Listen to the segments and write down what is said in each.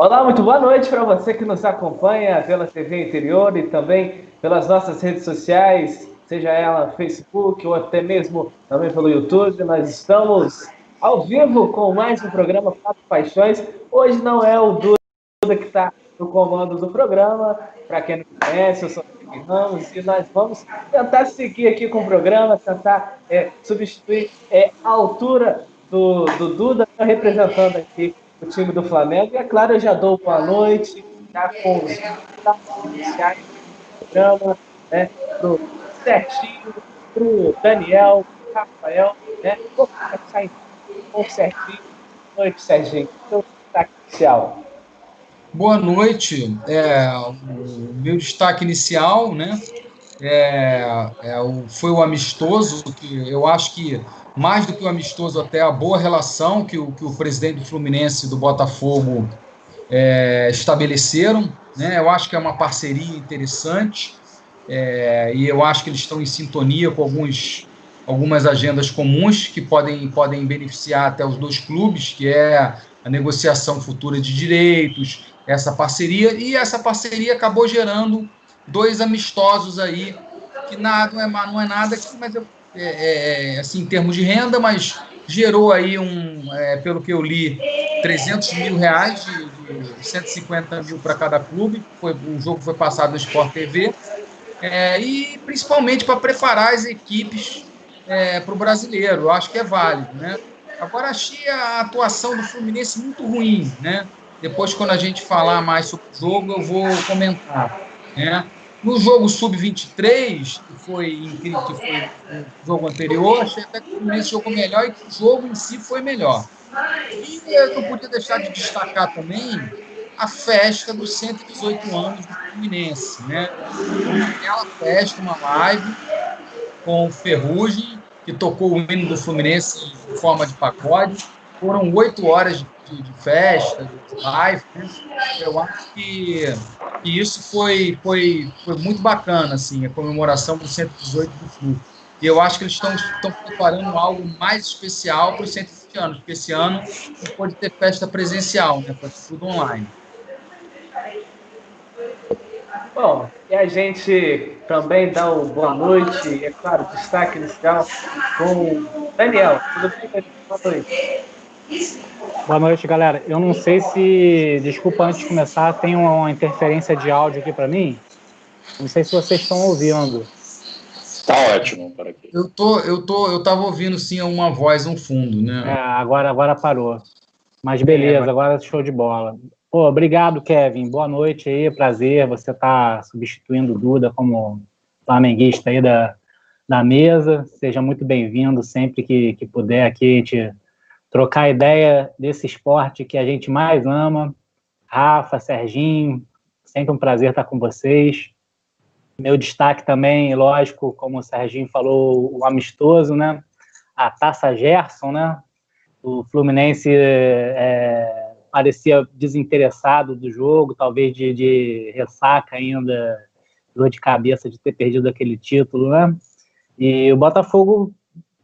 Olá, muito boa noite para você que nos acompanha pela TV Interior e também pelas nossas redes sociais, seja ela Facebook ou até mesmo também pelo YouTube. Nós estamos ao vivo com mais um programa Quatro Paixões. Hoje não é o Duda que está no comando do programa, para quem não conhece, eu sou o Ramos e nós vamos tentar seguir aqui com o programa, tentar é, substituir é, a altura do, do Duda, representando aqui o time do Flamengo. E é claro, eu já dou boa noite, já com os iniciais do programa, né, pro Serginho, pro Daniel, pro Rafael, né? Vou começar com o Serginho. Boa noite, Serginho. Seu destaque inicial. Boa noite. É, o meu destaque inicial, né? É, é, foi o amistoso, que eu acho que mais do que o amistoso, até a boa relação que o, que o presidente do Fluminense do Botafogo é, estabeleceram. Né? Eu acho que é uma parceria interessante é, e eu acho que eles estão em sintonia com alguns, algumas agendas comuns que podem, podem beneficiar até os dois clubes, que é a negociação futura de direitos, essa parceria, e essa parceria acabou gerando dois amistosos aí, que nada, não, é, não é nada, mas eu é, é, é, assim, em termos de renda, mas gerou aí um, é, pelo que eu li, 300 mil reais, de, de 150 mil para cada clube. Foi, o jogo foi passado no Sport TV. É, e principalmente para preparar as equipes para o brasileiro. Eu acho que é válido. Né? Agora, achei a atuação do Fluminense muito ruim. Né? Depois, quando a gente falar mais sobre o jogo, eu vou comentar. Né? No jogo sub-23, que foi incrível, que foi o jogo anterior, achei até que o Fluminense jogou melhor e que o jogo em si foi melhor. E eu não podia deixar de destacar também a festa dos 118 anos do Fluminense, né? Aquela festa, uma live com o Ferrugem, que tocou o hino do Fluminense em forma de pagode. Foram oito horas de, de, festa, de live. Né? Eu acho que e isso foi, foi, foi muito bacana, assim, a comemoração do 118 do Flu. E eu acho que eles estão, preparando algo mais especial para os 120 anos, porque esse ano não pode ter festa presencial, né? Pode ser tudo online. Bom, e a gente também dá uma boa noite, é claro, destaque inicial com Daniel. Tudo bem, Boa noite. Boa noite, galera. Eu não sei se, desculpa antes de começar, tem uma interferência de áudio aqui para mim. Não sei se vocês estão ouvindo. Tá ótimo para aqui. Eu tô, eu tô, eu tava ouvindo sim uma voz no fundo, né? É, agora, agora parou. Mas beleza, é, agora show de bola. Pô, obrigado, Kevin. Boa noite aí, prazer. Você tá substituindo o Duda como flamenguista aí da, da mesa. Seja muito bem-vindo sempre que, que puder aqui a gente trocar ideia desse esporte que a gente mais ama. Rafa, Serginho, sempre um prazer estar com vocês. Meu destaque também, lógico, como o Serginho falou, o amistoso, né? A Taça Gerson, né? O Fluminense é, parecia desinteressado do jogo, talvez de, de ressaca ainda, dor de cabeça de ter perdido aquele título, né? E o Botafogo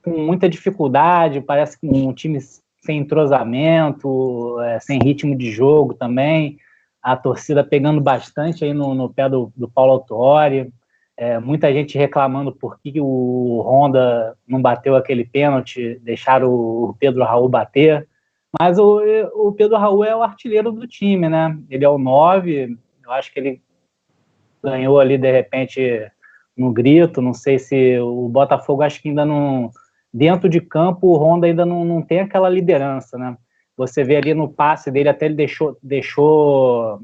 com muita dificuldade, parece que um time sem entrosamento, é, sem ritmo de jogo também, a torcida pegando bastante aí no, no pé do, do Paulo Autuori, é, muita gente reclamando por que o Honda não bateu aquele pênalti, deixaram o Pedro Raul bater, mas o, o Pedro Raul é o artilheiro do time, né? Ele é o 9, eu acho que ele ganhou ali de repente no grito, não sei se o Botafogo acho que ainda não dentro de campo o Honda ainda não, não tem aquela liderança, né? Você vê ali no passe dele, até ele deixou, deixou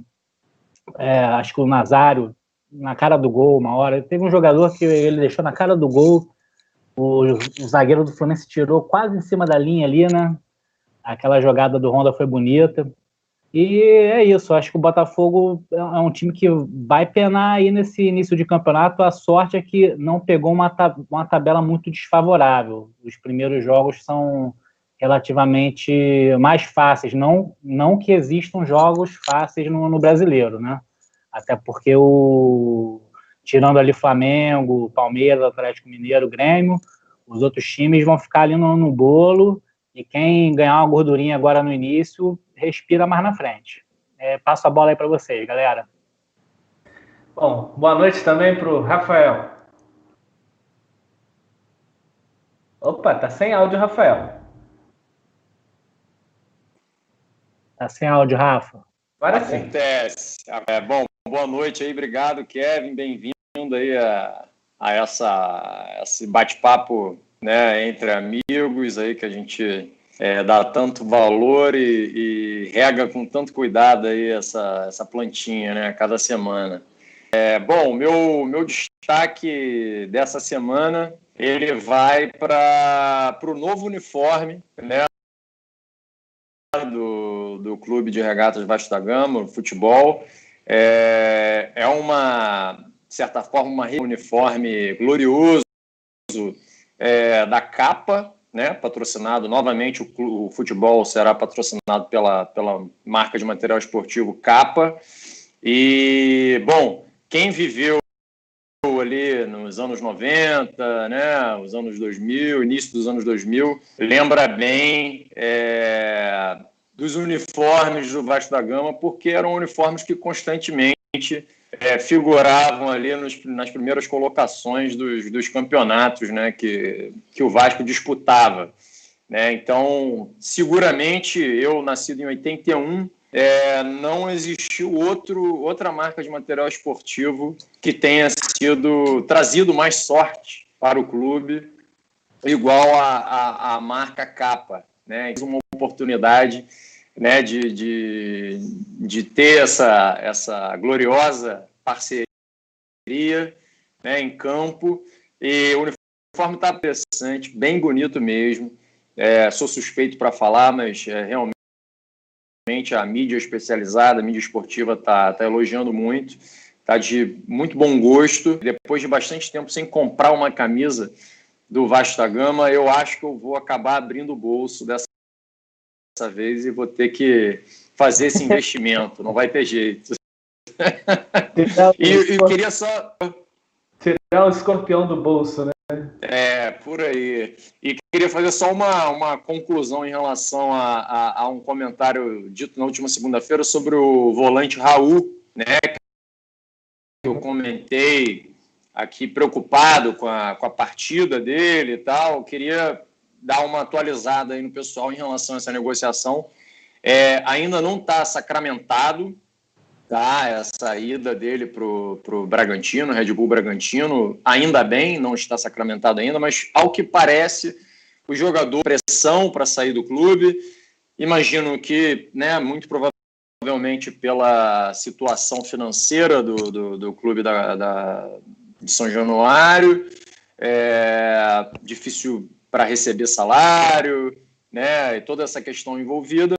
é, acho que o Nazário na cara do gol uma hora. Teve um jogador que ele deixou na cara do gol, o, o zagueiro do Fluminense tirou quase em cima da linha ali, né? Aquela jogada do Honda foi bonita. E é isso, acho que o Botafogo é, é um time que vai penar aí nesse início de campeonato. A sorte é que não pegou uma, tab uma tabela muito desfavorável. Os primeiros jogos são relativamente mais fáceis. Não, não que existam jogos fáceis no, no brasileiro, né? Até porque o tirando ali Flamengo, Palmeiras, Atlético Mineiro, Grêmio, os outros times vão ficar ali no, no bolo E quem ganhar uma gordurinha agora no início, respira mais na frente. É, passo a bola aí para vocês, galera. Bom, boa noite também para o Rafael. Opa, tá sem áudio, Rafael. Tá sem áudio, Rafa. Agora sim. Acontece. É, bom, boa noite aí, obrigado, Kevin, bem-vindo aí a, a essa, esse bate-papo né, entre amigos aí que a gente é, dá tanto valor e, e, rega com tanto cuidado aí essa, essa plantinha, né, cada semana. É, bom, meu, meu destaque dessa semana ele vai para o novo uniforme, né, do, do Clube de Regatas Vasco da Gama, futebol. É, é uma, de certa forma, uma uniforme glorioso é, da capa, né, patrocinado novamente, o, o, futebol será patrocinado pela, pela marca de material esportivo Capa. E, bom, quem viveu ali nos anos 90, né, os anos 2000, início dos anos 2000, lembra bem é, dos uniformes do Vasco da Gama, porque eram uniformes que constantemente é, figuravam ali nos, nas primeiras colocações dos, dos campeonatos né, que, que o Vasco disputava. Né? Então, seguramente, eu, nascido em 81, é, não existiu outro, outra marca de material esportivo que tenha sido trazido mais sorte para o clube, igual a, a, a marca Capa. Né? Uma oportunidade né, de, de, de ter essa, essa gloriosa parceria né, em campo. E o uniforme está interessante, bem bonito mesmo. É, sou suspeito para falar, mas é, realmente a mídia especializada, a mídia esportiva está tá elogiando muito, está de muito bom gosto. Depois de bastante tempo sem comprar uma camisa do Vasta Gama, eu acho que eu vou acabar abrindo o bolso dessa dessa vez e vou ter que fazer esse investimento, não vai ter jeito. e eu queria só. Tirar o escorpião do bolso, né? É, por aí. E queria fazer só uma, uma conclusão em relação a, a, a um comentário dito na última segunda-feira sobre o volante Raul, né? Eu comentei aqui preocupado com a, com a partida dele e tal. Eu queria dar uma atualizada aí no pessoal em relação a essa negociação. É, ainda não está sacramentado tá, essa ida dele para o Bragantino, Red Bull Bragantino. Ainda bem, não está sacramentado ainda, mas ao que parece, o jogador pressão para sair do clube. Imagino que, né, muito provavelmente pela situação financeira do, do, do clube da, da, de São Januário, é difícil para receber salário, né, e toda essa questão envolvida.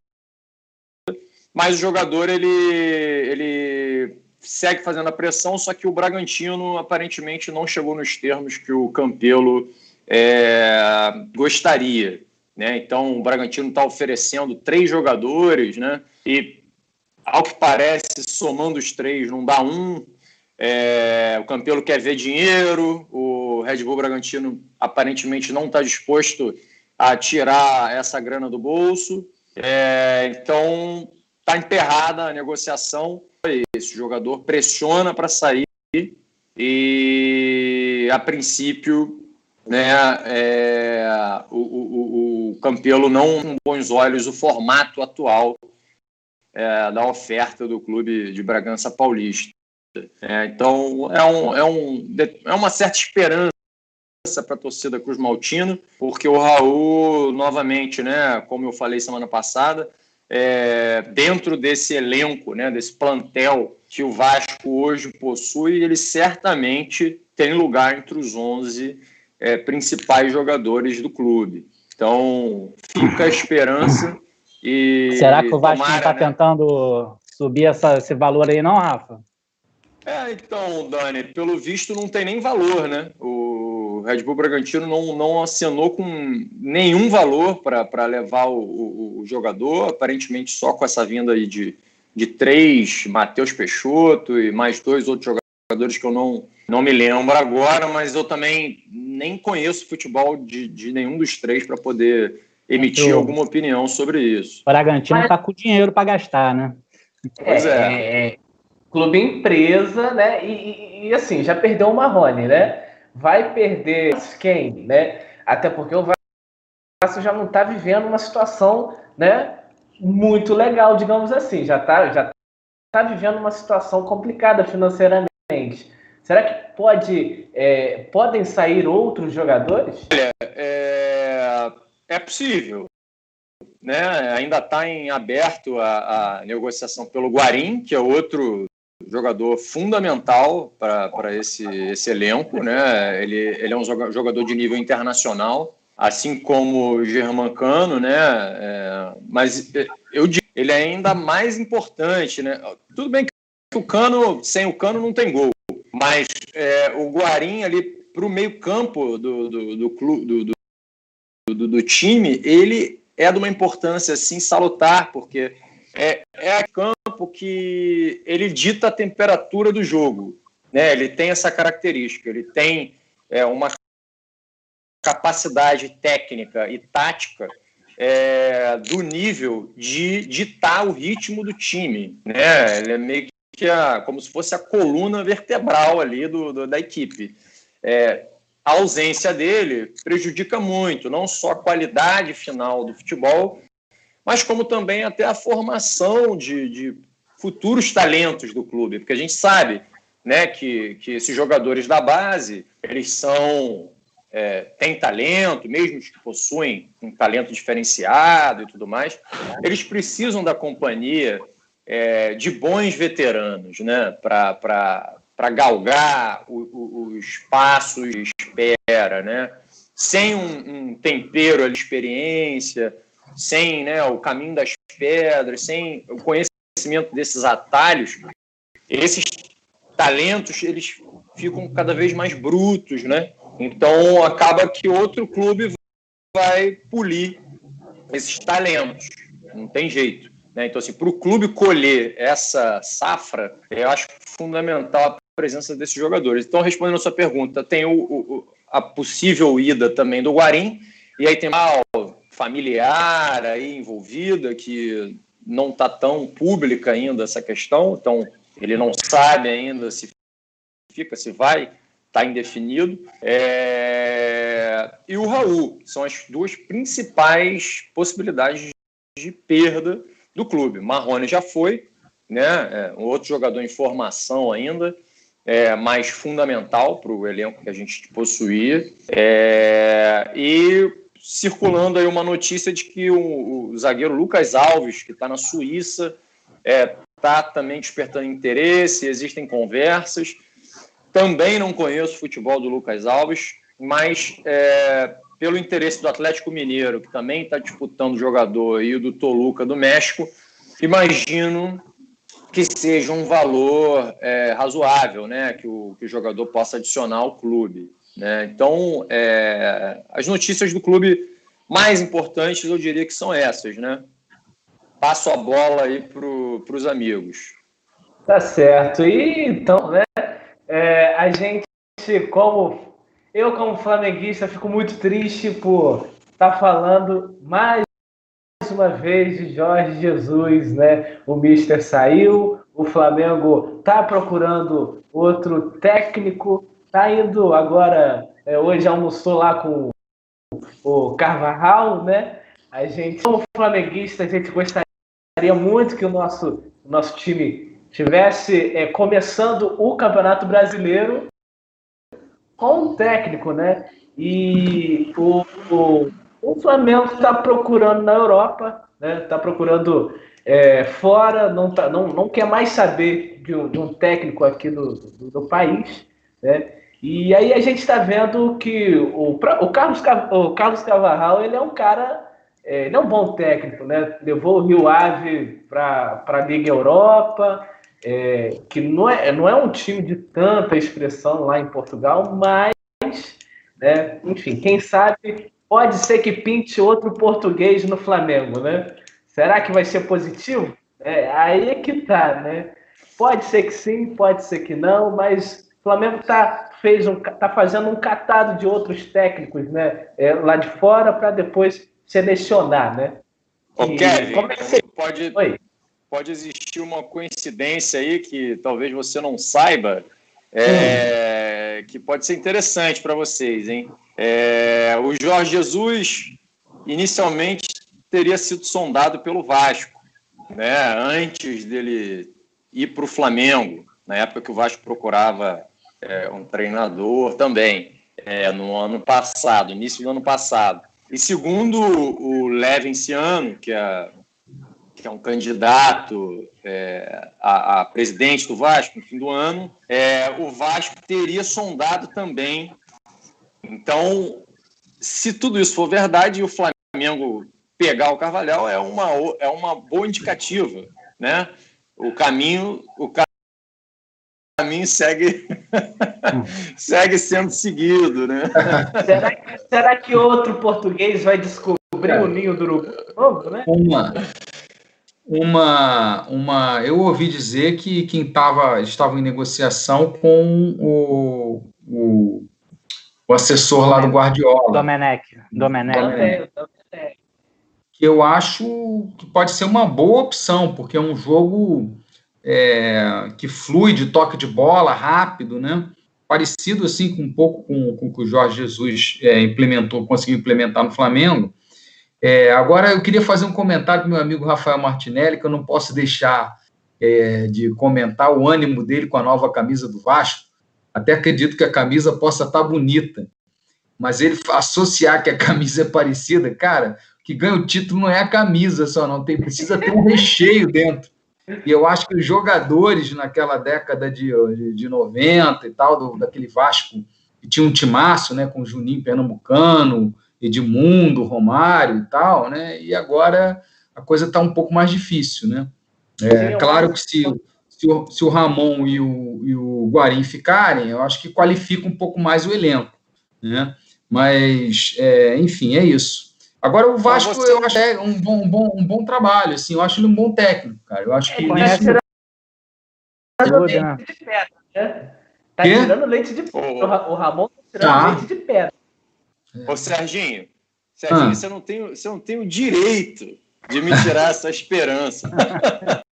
Mas o jogador ele, ele segue fazendo a pressão, só que o Bragantino aparentemente não chegou nos termos que o Campelo é, gostaria. Né? Então o Bragantino está oferecendo três jogadores, né? E ao que parece, somando os três, não dá um. É, o Campelo quer ver dinheiro, o Red Bull Bragantino aparentemente não está disposto a tirar essa grana do bolso. É, então, está emperrada a negociação. Esse jogador pressiona para sair e, a princípio, né, é, o, o, o Campelo não com bons olhos o formato atual é, da oferta do clube de Bragança Paulista. É, então, é, um, é, um, é uma certa esperança para a torcida Cruz Maltino, porque o Raul, novamente, né, como eu falei semana passada, é, dentro desse elenco, né, desse plantel que o Vasco hoje possui, ele certamente tem lugar entre os 11 é, principais jogadores do clube. Então, fica a esperança. E Será que o Vasco tomara, não está né? tentando subir essa, esse valor aí, não, Rafa? É, então, Dani, pelo visto não tem nem valor, né? O Red Bull Bragantino não, não assinou com nenhum valor para levar o, o, o, jogador, aparentemente só com essa vinda aí de, de três, Matheus Peixoto e mais dois outros jogadores que eu não, não me lembro agora, mas eu também nem conheço futebol de, de nenhum dos três para poder emitir Eu... alguma opinião sobre isso. O Bragantino está com dinheiro para gastar, né? Pois é. é. é clube empresa, né? E, e, e, assim, já perdeu o Marrone, né? Vai perder quem, né? Até porque o Vasco já não está vivendo uma situação, né? Muito legal, digamos assim. Já está já tá vivendo uma situação complicada financeiramente. Será que pode, é, podem sair outros jogadores? Olha, é, é possível. Né? Ainda está em aberto a, a, negociação pelo Guarim, que é outro jogador fundamental para esse, esse elenco. Né? Ele, ele é um jogador de nível internacional, assim como o Germancano, né? É, mas eu digo, ele é ainda mais importante. Né? Tudo bem que o Cano, sem o Cano, não tem gol. Mas é, o Guarim ali para o meio campo do, do, do, do, do, do, time, ele é de uma importância assim salutar, porque é, é a campo que ele dita a temperatura do jogo. Né? Ele tem essa característica, ele tem é, uma capacidade técnica e tática é, do nível de ditar o ritmo do time. Né? Ele é meio que a, como se fosse a coluna vertebral ali do, do da equipe. É, a ausência dele prejudica muito, não só a qualidade final do futebol, mas como também até a formação de, de futuros talentos do clube, porque a gente sabe né, que, que esses jogadores da base, eles são é, têm talento, mesmo os que possuem um talento diferenciado e tudo mais, eles precisam da companhia é, de bons veteranos, né, para galgar os passos de espera, né, sem um, um tempero de experiência, sem né, o caminho das pedras, sem o conhecimento desses atalhos, esses talentos eles ficam cada vez mais brutos, né? Então acaba que outro clube vai polir esses talentos, não tem jeito. Né? Então, assim, para o clube colher essa safra, eu acho fundamental a presença desses jogadores. Então, respondendo a sua pergunta, tem o, o a possível ida também do Guarim, e aí tem mal familiar aí envolvida, que não está tão pública ainda essa questão, então ele não sabe ainda se fica, se vai, está indefinido. É... E o Raul, são as duas principais possibilidades de perda do clube. Marrone já foi, né? É, outro jogador em formação ainda, é, mais fundamental para o elenco que a gente possuía. É, e circulando aí uma notícia de que o, o zagueiro Lucas Alves, que está na Suíça, está é, também despertando interesse, existem conversas. Também não conheço o futebol do Lucas Alves, mas é, pelo interesse do Atlético Mineiro, que também está disputando o jogador, e o do Toluca do México, imagino que seja um valor é, razoável, né, que o, que o jogador possa adicionar ao clube. Né? Então, é, as notícias do clube mais importantes, eu diria que são essas, né? Passo a bola aí para os amigos. Tá certo. E então, né? É, a gente, como eu, como flamenguista, fico muito triste por estar tá falando mais uma vez de Jorge Jesus, né? O Mister saiu, o Flamengo está procurando outro técnico, está indo agora, é, hoje almoçou lá com o Carvajal, né? A gente, como flamenguista, a gente gostaria muito que o nosso, nosso time tivesse é, começando o Campeonato Brasileiro com um técnico, né? E o, o, o Flamengo está procurando na Europa, né? Está procurando é, fora, não, tá, não, não quer mais saber de um, de um técnico aqui do, do, do, país, né? E aí a gente está vendo que o, o, Carlos, o Carlos Cavarral ele é um cara, é, ele é um bom técnico, né? Levou o Rio Ave para a Liga Europa, é, que não é, não é um time de tanta expressão lá em Portugal, mas, né, enfim, quem sabe pode ser que pinte outro português no Flamengo, né? Será que vai ser positivo? É, aí é que tá, né? Pode ser que sim, pode ser que não, mas o Flamengo tá, fez um, tá fazendo um catado de outros técnicos, né? É, lá de fora para depois selecionar, né? Ô, Kevin, como é que você... pode, Oi? pode existir uma coincidência aí que talvez você não saiba, é, hum. que pode ser interessante para vocês, hein? É, o Jorge Jesus inicialmente teria sido sondado pelo Vasco, né? Antes dele ir para o Flamengo, na época que o Vasco procurava é, um treinador também, é, no ano passado, início do ano passado. E segundo o Levenciano, que é, que é um candidato é, a, a, presidente do Vasco no fim do ano, é, o Vasco teria sondado também. Então, se tudo isso for verdade e o Flamengo pegar o Carvalhal, é uma, é uma boa indicativa, né? O caminho, o caminho segue, segue sendo seguido, né? Será que, será que outro português vai descobrir é. o ninho do urubu novo, né? Uma, uma, uma, eu ouvi dizer que quem estava estava em negociação com o, o, o assessor lá do Guardiola. Domenech. Domenech. Domenech. Que eu acho que pode ser uma boa opção, porque é um jogo é, que flui de toque de bola rápido, né? Parecido assim com um pouco com, com o que o Jorge Jesus é, implementou, conseguiu implementar no Flamengo. É, agora eu queria fazer um comentário com meu amigo Rafael Martinelli, que eu não posso deixar é, de comentar o ânimo dele com a nova camisa do Vasco. Até acredito que a camisa possa estar bonita, mas ele associar que a camisa é parecida, cara, que ganha o título não é a camisa só, não tem precisa ter um recheio dentro. E eu acho que os jogadores naquela década de, de, de 90 e tal, do, daquele Vasco, que tinha um timaço, né, com Juninho Pernambucano, Edmundo, Romário e tal, né, e agora a coisa está um pouco mais difícil, né. É, claro que se, se, o, se o Ramon e o, e o Guarim ficarem, eu acho que qualifica um pouco mais o elenco, né, mas, é, enfim, é isso. Agora, o Vasco, você... eu acho é um bom, um, bom, um bom trabalho, assim, eu acho ele um bom técnico, cara. Eu acho que. É, isso... leite de pedra, né? Tá Quê? tirando leite de pedra. O Ramon tá tirando tá. leite de pedra. Ô, Serginho, Serginho, ah. você, não tem, você não tem o direito de me tirar essa esperança.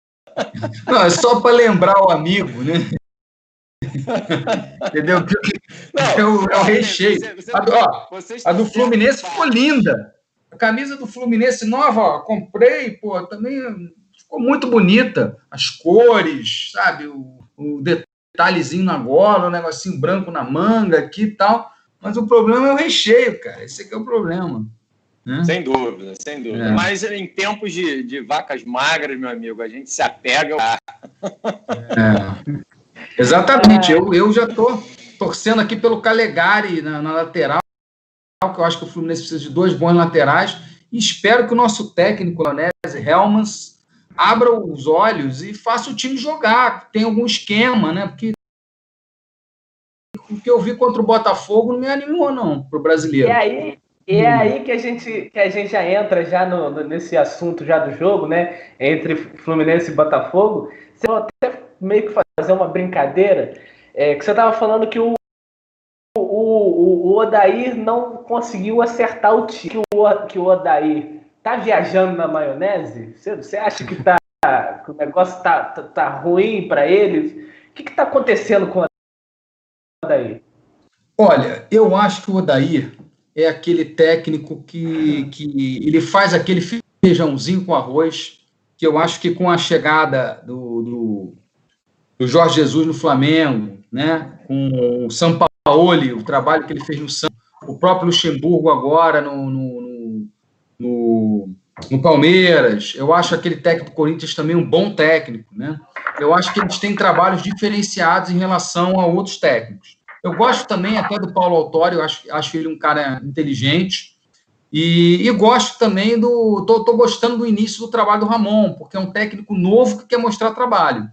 Não, é só para lembrar o amigo, né? Entendeu? Não, é o, é o recheio. Você, você, a do, ó, a do Fluminense ficou linda. A camisa do Fluminense nova, ó, comprei, pô, também ficou muito bonita. As cores, sabe? O, o detalhezinho na gola, o um negocinho branco na manga aqui e tal. Mas o problema é o recheio, cara. Esse aqui é o problema. Né? Sem dúvida, sem dúvida. É. Mas em tempos de, de, vacas magras, meu amigo, a gente se apega. É. Exatamente. Eu, eu já estou torcendo aqui pelo Calegari na, na lateral que eu acho que o Fluminense precisa de dois bons laterais, e espero que o nosso técnico, Leonese Helmans, abra os olhos e faça o time jogar, tem algum esquema, né? Porque o que eu vi contra o Botafogo não me animou, não, para o brasileiro. E aí, e é aí que a gente, que a gente já entra já no, no, nesse assunto já do jogo, né? Entre Fluminense e Botafogo. Você até meio que fazer uma brincadeira. É, que você estava falando que o, o, Odair não conseguiu acertar o time. Que o, que o Odair tá viajando na maionese? Você, acha que, tá, que o negócio tá, tá, tá ruim para eles? O que está acontecendo com o Odair? Olha, eu acho que o Odair é aquele técnico que, que ele faz aquele feijãozinho com arroz, que eu acho que com a chegada do, do, do Jorge Jesus no Flamengo, né, com o São Paulo Sampaoli, o trabalho que ele fez no Santos, o próprio Luxemburgo agora no, no, no, no, Palmeiras. Eu acho aquele técnico do Corinthians também um bom técnico, né? Eu acho que eles têm trabalhos diferenciados em relação a outros técnicos. Eu gosto também até do Paulo Autório, acho, acho ele um cara inteligente. E, e gosto também do. Tô, tô gostando do início do trabalho do Ramon, porque é um técnico novo que quer mostrar trabalho.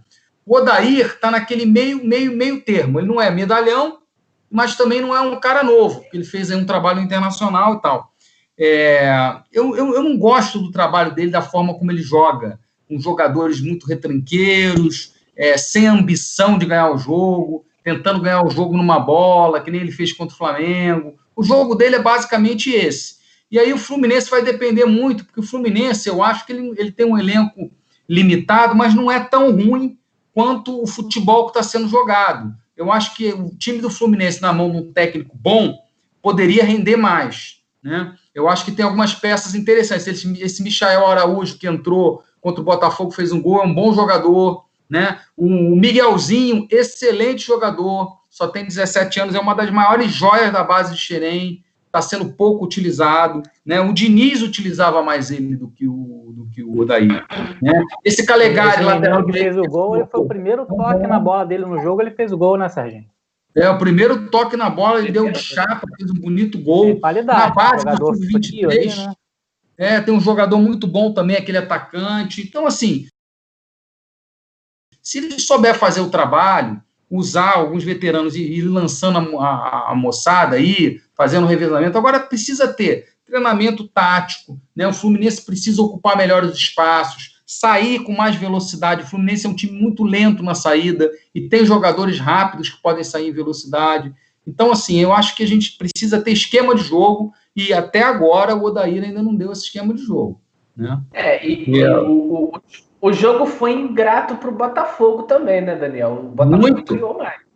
O Odair está naquele meio, meio, meio termo. Ele não é medalhão, mas também não é um cara novo, ele fez um trabalho internacional e tal. É, eu, eu, eu, não gosto do trabalho dele, da forma como ele joga, com jogadores muito retranqueiros, é, sem ambição de ganhar o jogo, tentando ganhar o jogo numa bola, que nem ele fez contra o Flamengo. O jogo dele é basicamente esse. E aí o Fluminense vai depender muito, porque o Fluminense, eu acho que ele, ele tem um elenco limitado, mas não é tão ruim quanto o futebol que está sendo jogado. Eu acho que o time do Fluminense, na mão de um técnico bom, poderia render mais. Né? Eu acho que tem algumas peças interessantes. Esse, esse Michael Araújo, que entrou contra o Botafogo, fez um gol, é um bom jogador. Né? O Miguelzinho, excelente jogador, só tem 17 anos, é uma das maiores joias da base de Xerém, está sendo pouco utilizado. Né? O Diniz utilizava mais ele do que o, do que o Odair. Né? Esse Calegari, lateral que fez o gol, ele foi o primeiro toque na bola dele no jogo, ele fez o gol, né, Serginho? É, o primeiro toque na bola, ele deu um chapa, fez um bonito gol. Na base do 23 né? É, tem um jogador muito bom também, aquele atacante. Então, assim, se ele souber fazer o trabalho, usar alguns veteranos e ir lançando a, a, a moçada aí, fazendo o revezamento, agora precisa ter treinamento tático, né? O Fluminense precisa ocupar melhor os espaços, sair com mais velocidade. O Fluminense é um time muito lento na saída e tem jogadores rápidos que podem sair em velocidade. Então, assim, eu acho que a gente precisa ter esquema de jogo e até agora o Odair ainda não deu esse esquema de jogo. Né? É, e, e o, o, o, jogo foi ingrato para o Botafogo também, né, Daniel? O Botafogo muito. criou mais.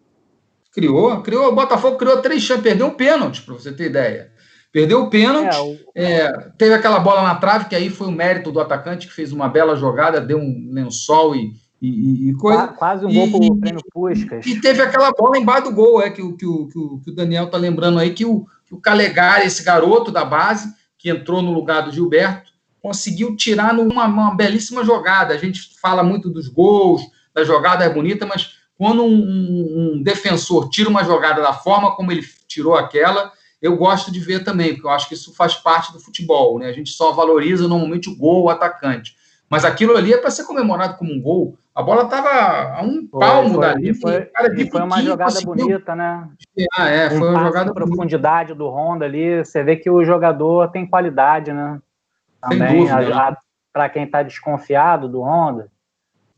Criou, criou. O Botafogo criou três chances, perdeu um pênalti, para você ter ideia. Perdeu o pênalti, é, o... É, teve aquela bola na trave, que aí foi o mérito do atacante, que fez uma bela jogada, deu um lençol e, e, e coisa. Quase um gol para o prêmio Puscas. E teve aquela bola embaixo do gol, é, que, que, que, que o Daniel tá lembrando aí, que o, que o Calegari, esse garoto da base, que entrou no lugar do Gilberto, conseguiu tirar numa uma belíssima jogada. A gente fala muito dos gols, da jogada é bonita, mas quando um, um, um defensor tira uma jogada da forma como ele tirou aquela, eu gosto de ver também, porque eu acho que isso faz parte do futebol, né? A gente só valoriza normalmente o gol, o atacante. Mas aquilo ali é para ser comemorado como um gol. A bola estava a um foi, palmo foi, dali. Foi, cara foi uma jogada bonita, né? Ah, é, foi um uma jogada profundidade do Honda ali. Você vê que o jogador tem qualidade, né? Também, para quem está desconfiado do Honda,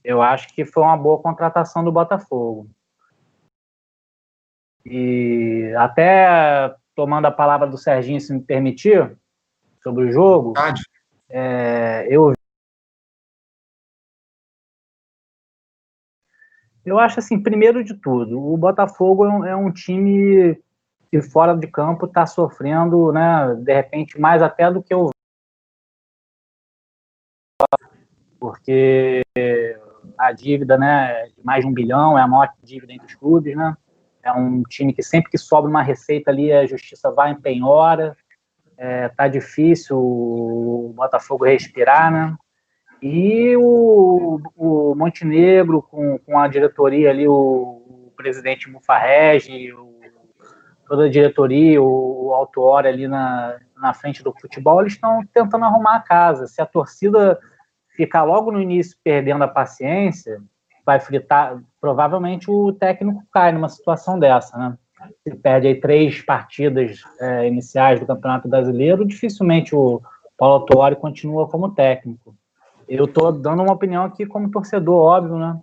eu acho que foi uma boa contratação do Botafogo. E até tomando a palavra do Serginho, se me permitir, sobre o jogo, é, eu Eu acho assim, primeiro de tudo, o Botafogo é um, é time que fora de campo está sofrendo, né, de repente, mais até do que o porque a dívida, né, de mais de um bilhão é a maior dívida entre os clubes, né? É um time que sempre que sobe uma receita ali, a justiça vai em penhora. É, tá difícil o Botafogo respirar, né? E o, o Montenegro, com, com a diretoria ali, o, o presidente Mufarrege, o, toda a diretoria, o, o Autuori ali na, na frente do futebol, eles estão tentando arrumar a casa. Se a torcida ficar logo no início perdendo a paciência, vai fritar, provavelmente o técnico cai numa situação dessa, né? Se perde aí três partidas é, iniciais do Campeonato Brasileiro, dificilmente o Paulo Tuori continua como técnico. Eu estou dando uma opinião aqui como torcedor, óbvio, né?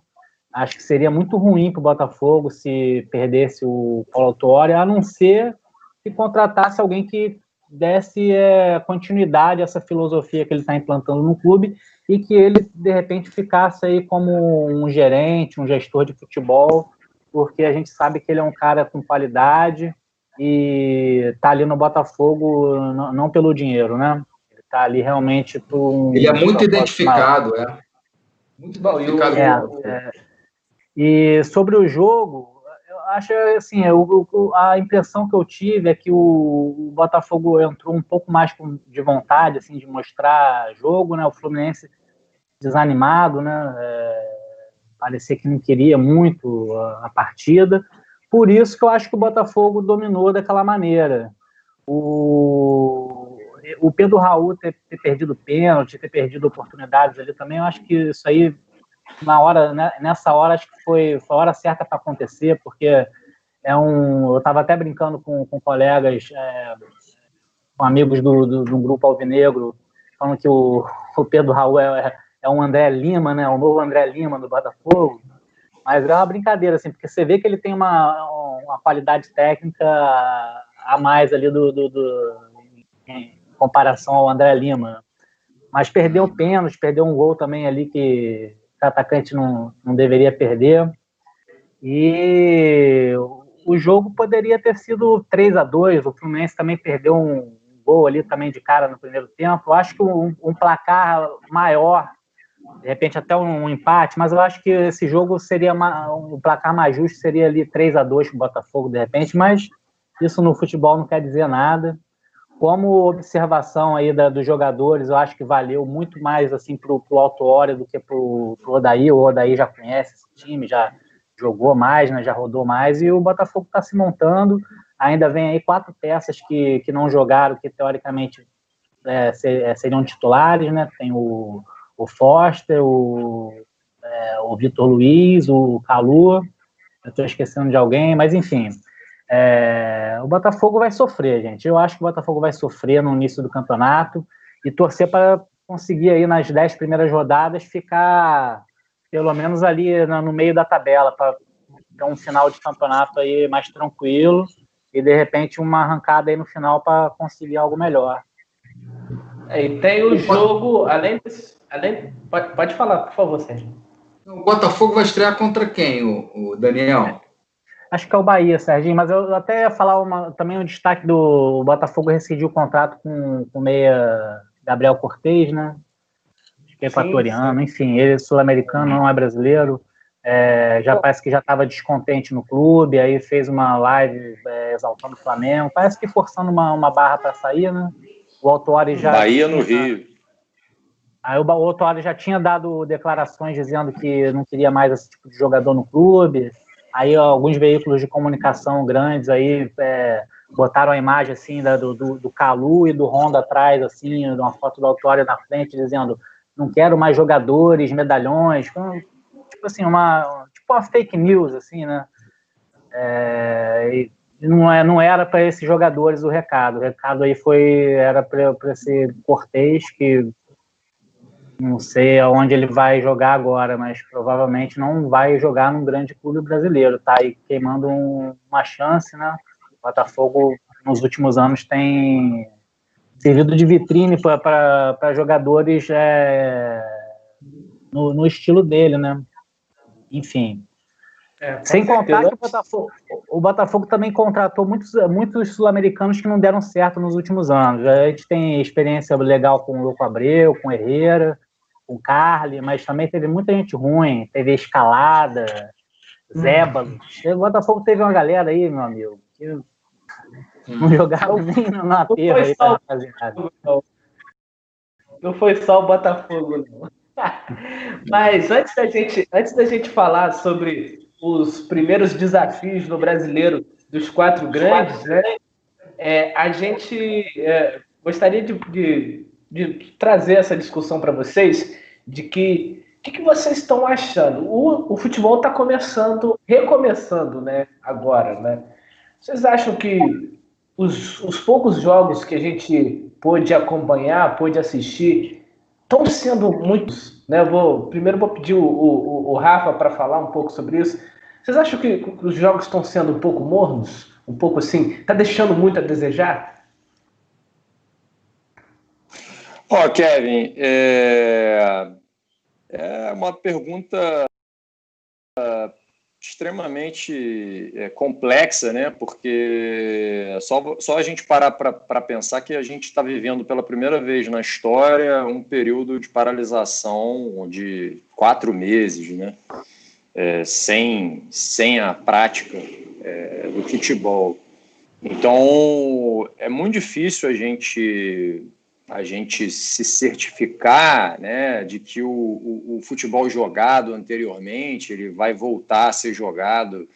Acho que seria muito ruim para o Botafogo se perdesse o Paulo Tuori, a não ser que contratasse alguém que desse é, continuidade a essa filosofia que ele está implantando no clube e que ele, de repente, ficasse aí como um gerente, um gestor de futebol, porque a gente sabe que ele é um cara com qualidade e tá ali no Botafogo não, não pelo dinheiro, né? Ele tá ali realmente por um, Ele é muito identificado, é. Muito bom. É, é. E sobre o jogo, acho assim, eu, a impressão que eu tive é que o, o, Botafogo entrou um pouco mais de vontade, assim, de mostrar jogo, né? O Fluminense desanimado, né? É, parecia que não queria muito a, a, partida. Por isso que eu acho que o Botafogo dominou daquela maneira. O, o Pedro Raul ter, ter perdido pênalti, ter perdido oportunidades ali também, eu acho que isso aí na hora, né, nessa hora, acho que foi, foi a hora certa para acontecer, porque é um. Eu estava até brincando com, com colegas, é, com amigos do, do, do, grupo Alvinegro, falando que o, o Pedro Raul é, é um André Lima, né? O novo André Lima do Botafogo. Mas é uma brincadeira, assim, porque você vê que ele tem uma, uma qualidade técnica a mais ali do, do, do comparação ao André Lima. Mas perdeu pênalti, perdeu um gol também ali que o atacante não, não deveria perder. E o jogo poderia ter sido 3 a 2 o Fluminense também perdeu um gol ali também de cara no primeiro tempo. Eu acho que um, um placar maior, de repente até um, um, empate, mas eu acho que esse jogo seria uma, um placar mais justo, seria ali 3 a 2 para o Botafogo, de repente, mas isso no futebol não quer dizer nada. Como observação aí da, dos jogadores, eu acho que valeu muito mais assim para o Alto Hora do que para o Odaí. O Odaí já conhece esse time, já jogou mais, né, já rodou mais, e o Botafogo está se montando. Ainda vem aí quatro peças que, que não jogaram, que teoricamente é, ser, é, seriam titulares, né? Tem o, o Foster, o, é, o Vitor Luiz, o Calu, eu estou esquecendo de alguém, mas enfim. É, o Botafogo vai sofrer, gente. Eu acho que o Botafogo vai sofrer no início do campeonato e torcer para conseguir aí nas dez primeiras rodadas ficar pelo menos ali no meio da tabela para um final de campeonato aí mais tranquilo e de repente uma arrancada aí no final para conseguir algo melhor. É, e tem o jogo, além desse, além pode, pode falar, por favor, Sérgio. O Botafogo vai estrear contra quem, o, o Daniel? Acho que é o Bahia, Serginho, mas eu até ia falar uma, também um destaque do Botafogo rescindiu o contrato com o meia Gabriel Cortez, né? Acho que é equatoriano, sim, sim. enfim, ele é sul-americano, não é brasileiro. É, já parece que já estava descontente no clube, aí fez uma live é, exaltando o Flamengo, parece que forçando uma, uma barra para sair, né? O Autori já. Bahia no Rio. Aí o Autori já tinha dado declarações dizendo que não queria mais esse tipo de jogador no clube. Aí alguns veículos de comunicação grandes aí é, botaram a imagem assim da, do, do, do Calu e do Honda atrás, assim, uma foto do Autori na frente, dizendo não quero mais jogadores, medalhões tipo assim, uma, tipo uma fake news, assim, né? É, não, é, não era para esses jogadores o recado. O recado aí foi era para esse Cortez, que não sei aonde ele vai jogar agora, mas provavelmente não vai jogar num grande clube brasileiro. Tá aí queimando um, uma chance, né? O Botafogo nos últimos anos tem servido de vitrine para jogadores é, no, no, estilo dele, né? Enfim. É, Sem contar que o Botafogo, o Botafogo também contratou muitos, muitos sul-americanos que não deram certo nos últimos anos. A gente tem experiência legal com o Louco Abreu, com o Herrera, com o Carly, mas também teve muita gente ruim. Teve Escalada, Zébalo. Hum. O Botafogo teve uma galera aí, meu amigo, que hum. não jogava nem na terra aí pra rapaziada. Não foi só o Botafogo, não. Mas antes da, gente, antes da gente falar sobre os primeiros desafios no brasileiro dos quatro grandes, né, é, a gente é, gostaria de, de, de, trazer essa discussão para vocês de que o que, que, vocês estão achando? O, o futebol está começando, recomeçando, né? Agora, né? Vocês acham que os, os poucos jogos que a gente pôde acompanhar, pôde assistir, estão sendo muitos, né? Vou primeiro vou pedir o, o, o Rafa para falar um pouco sobre isso. Vocês acham que os jogos estão sendo um pouco mornos, um pouco assim, está deixando muito a desejar? Ó, oh, Kevin, é... é uma pergunta extremamente é, complexa, né? Porque só, só a gente parar para pensar que a gente está vivendo pela primeira vez na história um período de paralisação de quatro meses, né? É, sem, sem a prática é, do futebol. Então é muito difícil a gente a gente se certificar né, de que o, o, o, futebol jogado anteriormente ele vai voltar a ser jogado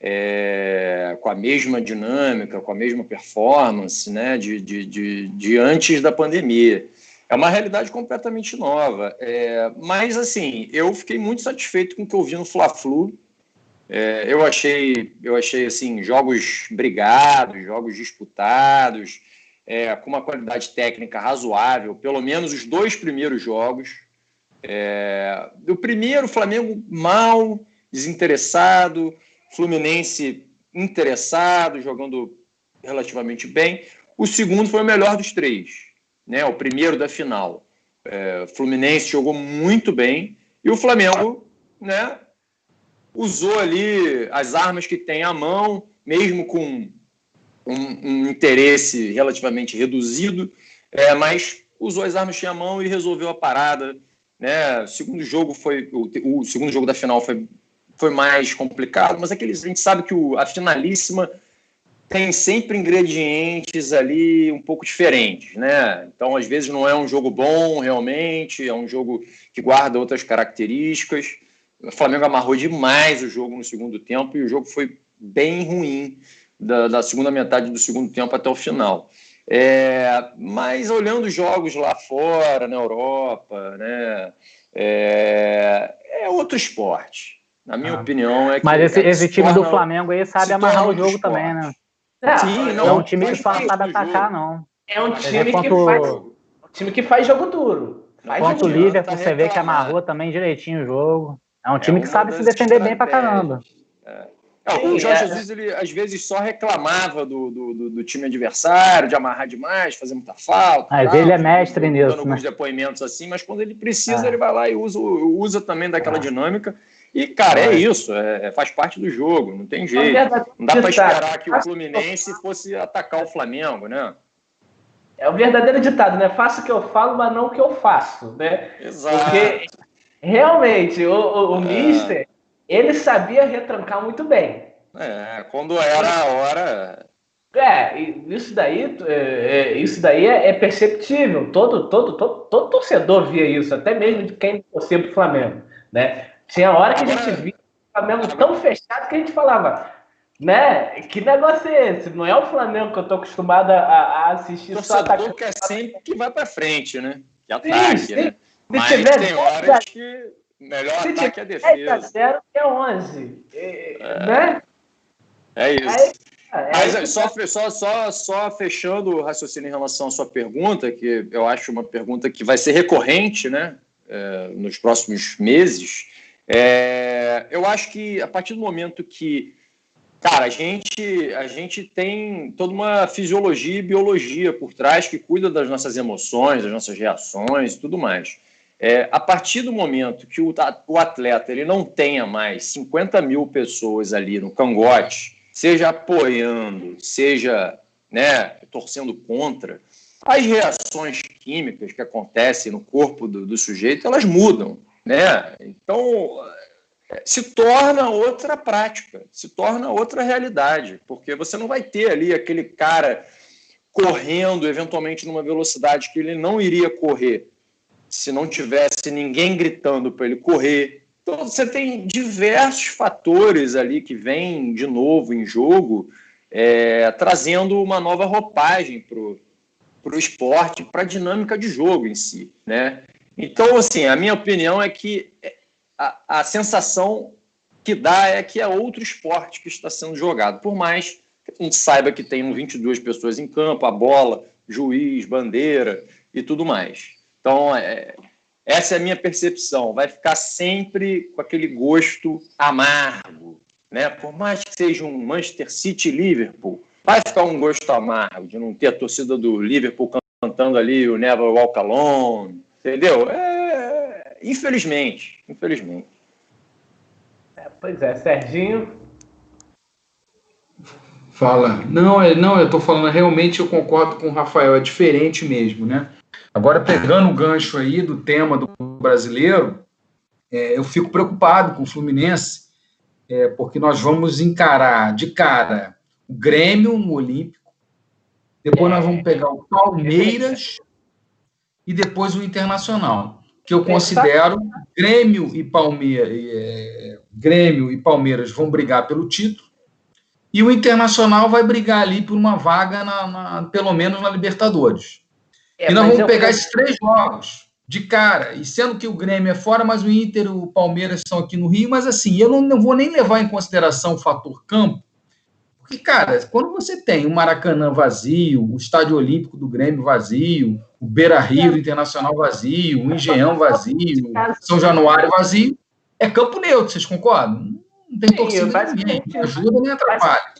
é, com a mesma dinâmica, com a mesma performance né, de, de, de, de antes da pandemia. É uma realidade completamente nova. É, mas, assim, eu fiquei muito satisfeito com o que eu vi no Fla-Flu. É, eu achei, eu achei assim, jogos brigados, jogos disputados, é, com uma qualidade técnica razoável, pelo menos os dois primeiros jogos. É, o primeiro, Flamengo mal, desinteressado, Fluminense interessado, jogando relativamente bem. O segundo foi o melhor dos três. né, o primeiro da final. É, o Fluminense jogou muito bem e o Flamengo né, usou ali as armas que tem à mão, mesmo com um, um interesse relativamente reduzido, é, mas usou as armas que tinha à mão e resolveu a parada. Né? O segundo jogo foi o, o segundo jogo da final foi, foi mais complicado, mas aqueles, a gente sabe que o, a finalíssima tem sempre ingredientes ali um pouco diferentes, né? Então, às vezes, não é um jogo bom realmente, é um jogo que guarda outras características. O Flamengo amarrou demais o jogo no segundo tempo e o jogo foi bem ruim da, da segunda metade do segundo tempo até o final. É, mas olhando jogos lá fora, na Europa, né, é, é outro esporte. Na minha ah. opinião, é que. Mas esse, esse time do Flamengo aí sabe amarrar o jogo esporte. também, né? É, Sim, não, é um time que só sabe atacar, não. É um time que faz. Um time que faz jogo duro. Faz Quanto o Liverpool, tá você vê que amarrou também direitinho o jogo. É um é time que sabe se defender bem pra caramba. É. É, o Jorge é. Jesus, ele às vezes só reclamava do, do, do, time adversário, de amarrar demais, fazer muita falta. Mas tal, ele é mestre nisso. Dando né? alguns depoimentos assim, mas quando ele precisa, é. ele vai lá e usa, usa também daquela é. dinâmica. E, cara, é isso, é, faz parte do jogo, não tem jeito. Não dá para esperar que o Fluminense fosse atacar o Flamengo, né? É o verdadeiro ditado, né? Faço o que eu falo, mas não o que eu faço, né? Exato. Porque realmente o, o, o é. Mister, ele sabia retrancar muito bem. É, quando era a hora. É, isso daí, é, é, isso daí é, é, perceptível. Todo, todo, todo, todo torcedor via isso, até mesmo de quem torcia pro Flamengo, né? Tinha hora que a gente via o Flamengo tão fechado que a gente falava, né? Que negócio é esse? Não é o Flamengo que eu tô acostumado a, a assistir. O torcedor quer sempre que vai para frente, né? Que ataque, sim, sim. né? Mas tem horas que melhor se ataque é defesa. 0 é 11, é, né? É isso. Aí, é, Mas só, só, só, só fechando o raciocínio em relação à sua pergunta, que eu acho uma pergunta que vai ser recorrente né, é, nos próximos meses, é, eu acho que a partir do momento que, cara, a gente, a gente tem toda uma fisiologia e biologia por trás que cuida das nossas emoções, das nossas reações e tudo mais. É, a partir do momento que o, o atleta ele não tenha mais 50 mil pessoas ali no cangote, seja apoiando, seja né, torcendo contra, as reações químicas que acontecem no corpo do, do sujeito elas mudam né? Então, se torna outra prática, se torna outra realidade, porque você não vai ter ali aquele cara correndo eventualmente numa velocidade que ele não iria correr se não tivesse ninguém gritando para ele correr. Então você tem diversos fatores ali que vêm de novo em jogo, é, trazendo uma nova roupagem para o esporte, para a dinâmica de jogo em si, né? Então, assim, a minha opinião é que a, a sensação que dá é que é outro esporte que está sendo jogado, por mais que a gente saiba que tem 22 pessoas em campo, a bola, juiz, bandeira e tudo mais. Então, é, essa é a minha percepção. Vai ficar sempre com aquele gosto amargo, né? Por mais que seja um Manchester City Liverpool, vai ficar um gosto amargo de não ter a torcida do Liverpool cantando ali o Never Walk Alone, Entendeu? É, infelizmente, infelizmente. É, pois é, Serginho. Fala. Não, é, não, eu estou falando, realmente eu concordo com o Rafael, é diferente mesmo, né? Agora, pegando o gancho aí do tema do brasileiro, é, eu fico preocupado com o Fluminense, é, porque nós vamos encarar de cara o Grêmio no Olímpico, depois nós vamos pegar o Palmeiras e depois o Internacional, que eu considero Grêmio e Palmeiras, é, Grêmio e Palmeiras vão brigar pelo título e o Internacional vai brigar ali por uma vaga, na, na pelo menos na Libertadores. É, e nós vamos pegar esses três jogos de cara, e sendo que o Grêmio é fora, mas o Inter e o Palmeiras estão aqui no Rio, mas assim, eu não, não vou nem levar em consideração o fator campo, porque, cara, quando você tem o Maracanã vazio, o Estádio Olímpico do Grêmio vazio, o Beira Rio Internacional vazio, o Engenhão vazio, São Januário vazio, é campo neutro, vocês concordam? Não tem torcida Sim, ninguém, ajuda nem atrapalha.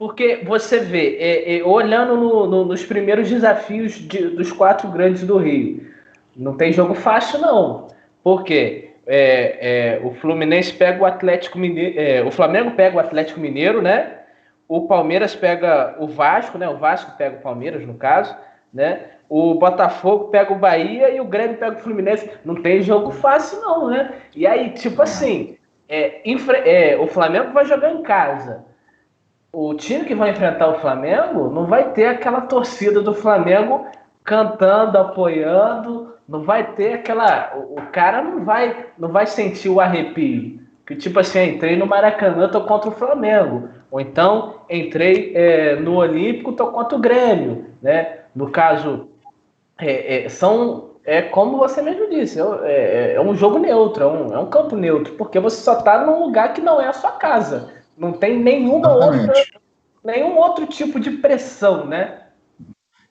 Porque você vê, é, é, olhando no, no, nos primeiros desafios de, dos quatro grandes do Rio, não tem jogo fácil, não. Por quê? É, é, o Fluminense pega o Atlético Mineiro, é, o Flamengo pega o Atlético Mineiro, né? O Palmeiras pega o Vasco, né? O Vasco pega o Palmeiras, no caso, né? O Botafogo pega o Bahia e o Grêmio pega o Fluminense. Não tem jogo fácil, não, né? E aí, tipo assim, é, é, o Flamengo vai jogar em casa. O time que vai enfrentar o Flamengo não vai ter aquela torcida do Flamengo cantando, apoiando, não vai ter aquela. O, o cara não vai, não vai sentir o arrepio. Que tipo assim, entrei no Maracanã, tô contra o Flamengo. Ou então entrei é, no Olímpico, tô contra o Grêmio. Né? No caso, é, é, são. É como você mesmo disse, é, é, é um jogo neutro, é um, é um, campo neutro, porque você só está num lugar que não é a sua casa. Não tem nenhuma outra, nenhum outro tipo de pressão, né?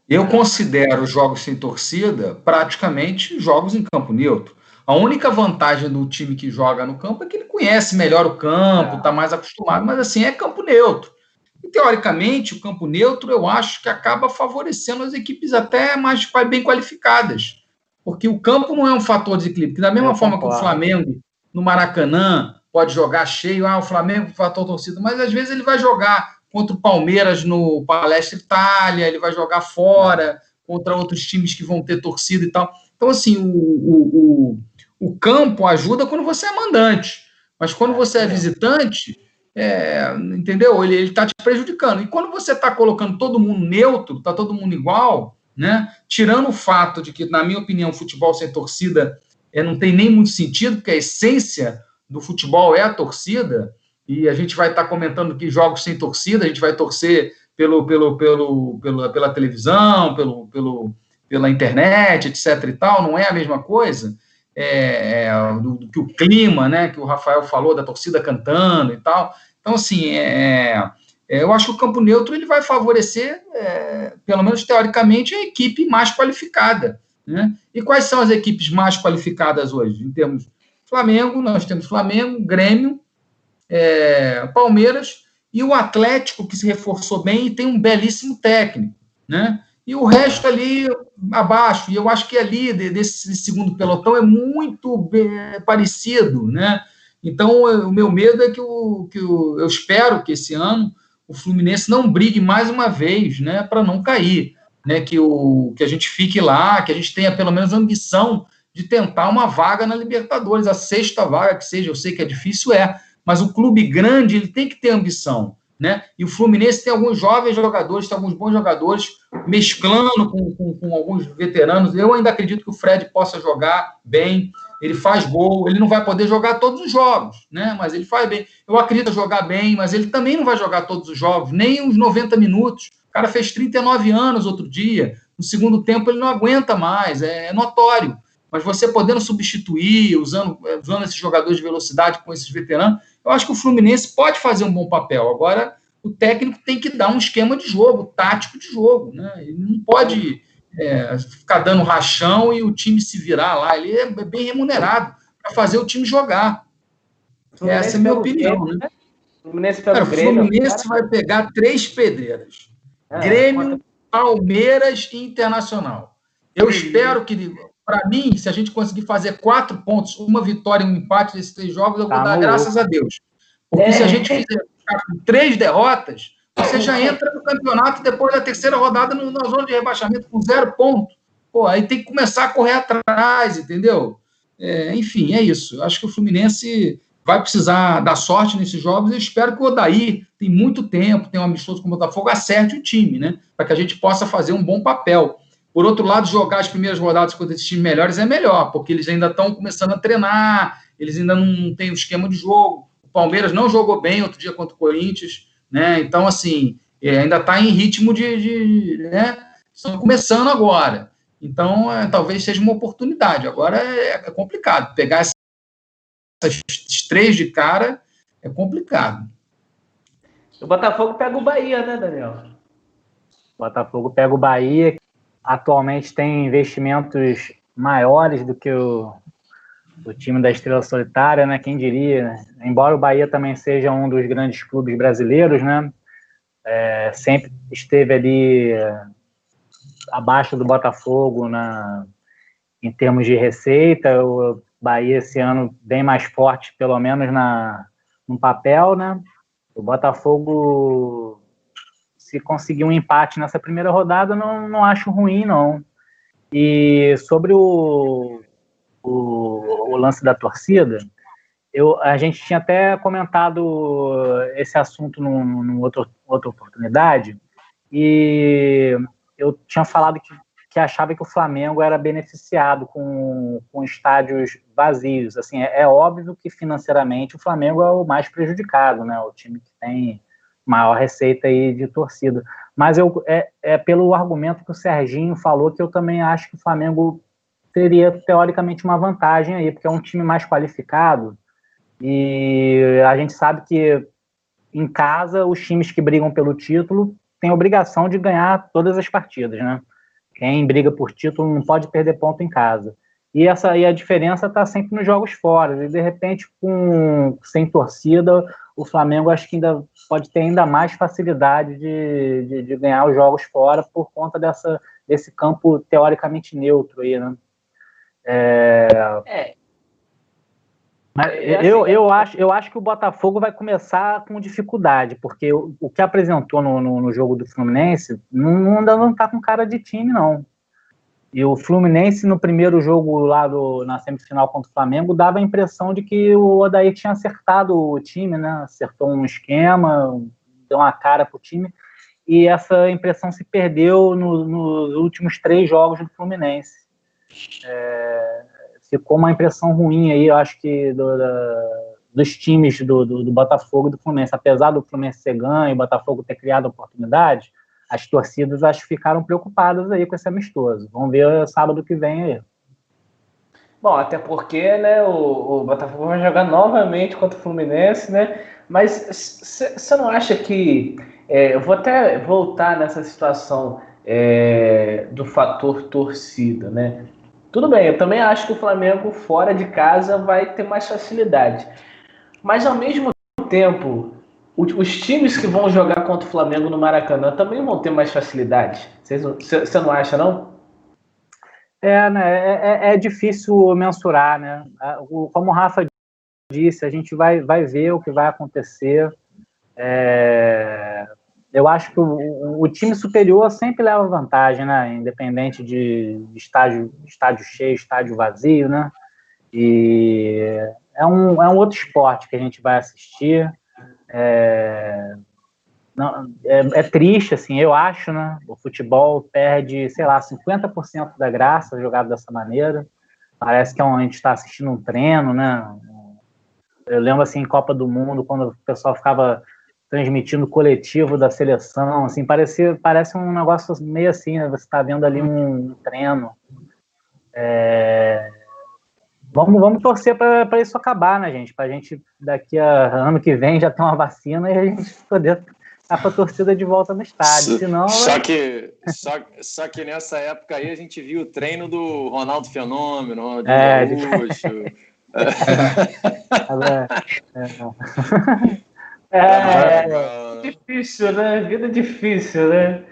Eu considero jogos sem torcida praticamente jogos em campo neutro. A única vantagem do time que joga no campo é que ele conhece melhor o campo, está é. mais acostumado, mas assim, é campo neutro. E, teoricamente, o campo neutro eu acho que acaba favorecendo as equipes até mais bem qualificadas. Porque o campo não é um fator de equilíbrio. Que da mesma forma que o Flamengo, no Maracanã, pode jogar cheio, ah, o Flamengo, fator torcida, mas às vezes ele vai jogar contra o Palmeiras no Palestra Itália, ele vai jogar fora contra outros times que vão ter torcida e tal. Então, assim, o, o, o, o campo ajuda quando você é mandante, mas quando você é, é. visitante, é, entendeu? Ele está te prejudicando. E quando você está colocando todo mundo neutro, está todo mundo igual, né? Tirando o fato de que, na minha opinião, futebol sem torcida é, não tem nem muito sentido, porque a essência do futebol é a torcida, e a gente vai estar tá comentando que jogos sem torcida, a gente vai torcer pelo, pelo, pelo, pela, pela televisão, pelo, pelo, pela internet, etc. e tal, não é a mesma coisa. É, é, do, do, que o clima, né, que o Rafael falou, da torcida cantando e tal. Então, assim, é, é, eu acho que o campo neutro ele vai favorecer, é, pelo menos teoricamente, a equipe mais qualificada. Né? E quais são as equipes mais qualificadas hoje? Em termos Flamengo, nós temos Flamengo, Grêmio, é, Palmeiras e o Atlético, que se reforçou bem e tem um belíssimo técnico. Né? E o resto ali abaixo, e eu acho que ali, desse segundo pelotão, é muito parecido, né? Então, o meu medo é que, o, que o, eu espero que esse ano o Fluminense não brigue mais uma vez, né, para não cair, né, que, o, que a gente fique lá, que a gente tenha pelo menos ambição de tentar uma vaga na Libertadores, a sexta vaga que seja, eu sei que é difícil, é, mas o clube grande ele tem que ter ambição, né? E o Fluminense tem alguns jovens jogadores, tem alguns bons jogadores, mesclando com, com, com alguns veteranos. Eu ainda acredito que o Fred possa jogar bem, ele faz gol, ele não vai poder jogar todos os jogos, né? Mas ele faz bem. Eu acredito jogar bem, mas ele também não vai jogar todos os jogos, nem os 90 minutos. O cara fez 39 anos outro dia. No segundo tempo ele não aguenta mais, é, é notório. Mas você podendo substituir, usando, é, usando esses jogadores de velocidade com esses veteranos, eu acho que o Fluminense pode fazer um bom papel. Agora, o técnico tem que dar um esquema de jogo, tático de jogo, né? Ele não pode é, ficar dando rachão e o time se virar lá. Ele é bem remunerado para fazer o time jogar. Essa é a minha opinião. Grêmio, né? Fluminense, Cara, o Fluminense vai pegar três pedreiras: é, Grêmio, Palmeiras e Internacional. Eu espero que, para mim, se a gente conseguir fazer quatro pontos, uma vitória e um empate nesses três jogos, eu vou tá dar graças a Deus. Porque é. se a gente fizer três derrotas, você já entra no campeonato depois da terceira rodada na zona de rebaixamento com zero ponto. Pô, aí tem que começar a correr atrás, entendeu? É, enfim, é isso. Eu acho que o Fluminense vai precisar dar sorte nesses jogos. Eu espero que o Odaí tem muito tempo, tem um amistoso com o Botafogo, acerte o time, né? Para que a gente possa fazer um bom papel. Por outro lado, jogar as primeiras rodadas contra esses times melhores é melhor, porque eles ainda estão começando a treinar, eles ainda não têm o esquema de jogo. O Palmeiras não jogou bem outro dia contra o Corinthians. Né? Então, assim, é, ainda está em ritmo de. de né? Estão começando agora. Então, é, talvez seja uma oportunidade. Agora é, é complicado. Pegar essas três de cara é complicado. O Botafogo pega o Bahia, né, Daniel? O Botafogo pega o Bahia. Atualmente tem investimentos maiores do que o, do time da Estrela Solitária, né? Quem diria? Né? Embora o Bahia também seja um dos grandes clubes brasileiros, né? é, sempre esteve ali é, abaixo do Botafogo na, em termos de receita. O Bahia esse ano bem mais forte, pelo menos na, no papel, né? O Botafogo, se conseguir um empate nessa primeira rodada, não, não acho ruim, não. E sobre o, o, o lance da torcida, eu, a gente tinha até comentado esse assunto numa outra oportunidade, e eu tinha falado que, que achava que o Flamengo era beneficiado com, com estádios vazios. Assim, é, é, óbvio que financeiramente o Flamengo é o mais prejudicado, né? O time que tem maior receita aí de torcida. Mas eu, é, é pelo argumento que o Serginho falou que eu também acho que o Flamengo teria teoricamente uma vantagem aí, porque é um time mais qualificado e a gente sabe que em casa os times que brigam pelo título têm obrigação de ganhar todas as partidas, né? Quem briga por título não pode perder ponto em casa. E essa e a diferença está sempre nos jogos fora. E de repente, com sem torcida, o Flamengo acho que ainda pode ter ainda mais facilidade de, de, de ganhar os jogos fora por conta dessa, desse campo teoricamente neutro aí, né? É, é é assim, eu, eu, acho, eu acho que o Botafogo vai começar com dificuldade, porque o, o que apresentou no, no, no, jogo do Fluminense não, ainda não está com cara de time, não. E o Fluminense, no primeiro jogo lá do, na semifinal contra o Flamengo, dava a impressão de que o Odair tinha acertado o time, né? Acertou um esquema, deu uma cara pro time. E essa impressão se perdeu no, nos últimos três jogos do Fluminense. É, ficou uma impressão ruim aí, eu acho que do, da, dos times do, do, do, Botafogo e do Fluminense. Apesar do Fluminense ser ganho e o Botafogo ter criado oportunidade, as torcidas acho que ficaram preocupadas aí com esse amistoso. Vamos ver sábado que vem aí. Bom, até porque né, o, o Botafogo vai jogar novamente contra o Fluminense, né? Mas você não acha que. É, eu vou até voltar nessa situação é, do fator torcida, né? Tudo bem, eu também acho que o Flamengo fora de casa vai ter mais facilidade. Mas ao mesmo tempo, os times que vão jogar contra o Flamengo no Maracanã também vão ter mais facilidade. Você não acha, não? É, né? É, é, é, difícil mensurar, né? Como o Rafa disse, a gente vai, vai ver o que vai acontecer. É, eu acho que o, o, time superior sempre leva vantagem, né? Independente de, de estádio, estádio cheio, estádio vazio, né? E é um, é um outro esporte que a gente vai assistir. É, não, é, é, triste, assim, eu acho, né? O futebol perde, sei lá, 50% da graça jogado dessa maneira. Parece que é um, a gente está assistindo um treino, né? Eu lembro, assim, em Copa do Mundo, quando o pessoal ficava transmitindo coletivo da seleção, assim, parece, parece um negócio meio assim, né? Você está vendo ali um treino. É... Vamos, vamos torcer para isso acabar, né, gente? Para a gente, daqui a ano que vem, já ter uma vacina e a gente poder estar com a torcida de volta no estádio. Senão, só, é... que, só, só que nessa época aí a gente viu o treino do Ronaldo Fenômeno, Ronaldo é, Gaúcho. é, é, é, é, é difícil, né? Vida difícil, né?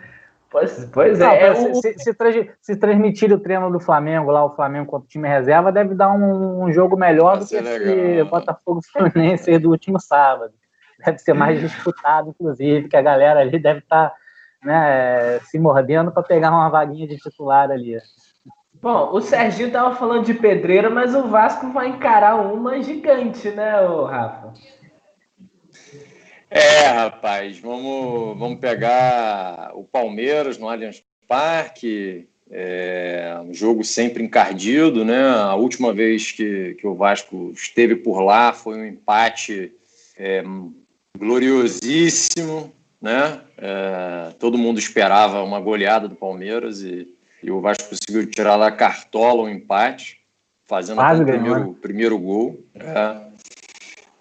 Pois, pois Não, é. Se, se, se, se, transmitir o treino do Flamengo lá, o Flamengo contra o time reserva, deve dar um, um jogo melhor Vai do que esse Botafogo Fluminense do último sábado. Deve ser mais disputado, inclusive, que a galera ali deve estar tá, né, se mordendo para pegar uma vaguinha de titular ali. Bom, o Serginho tava falando de pedreira, mas o Vasco vai encarar uma gigante, né, Rafa? É, rapaz, vamos, vamos pegar o Palmeiras no Allianz Parque, é, um jogo sempre encardido, né? A última vez que, que o Vasco esteve por lá foi um empate é, gloriosíssimo, né? É, todo mundo esperava uma goleada do Palmeiras e, e o Vasco conseguiu tirar lá cartola o um empate, fazendo o primeiro, né? primeiro gol. É.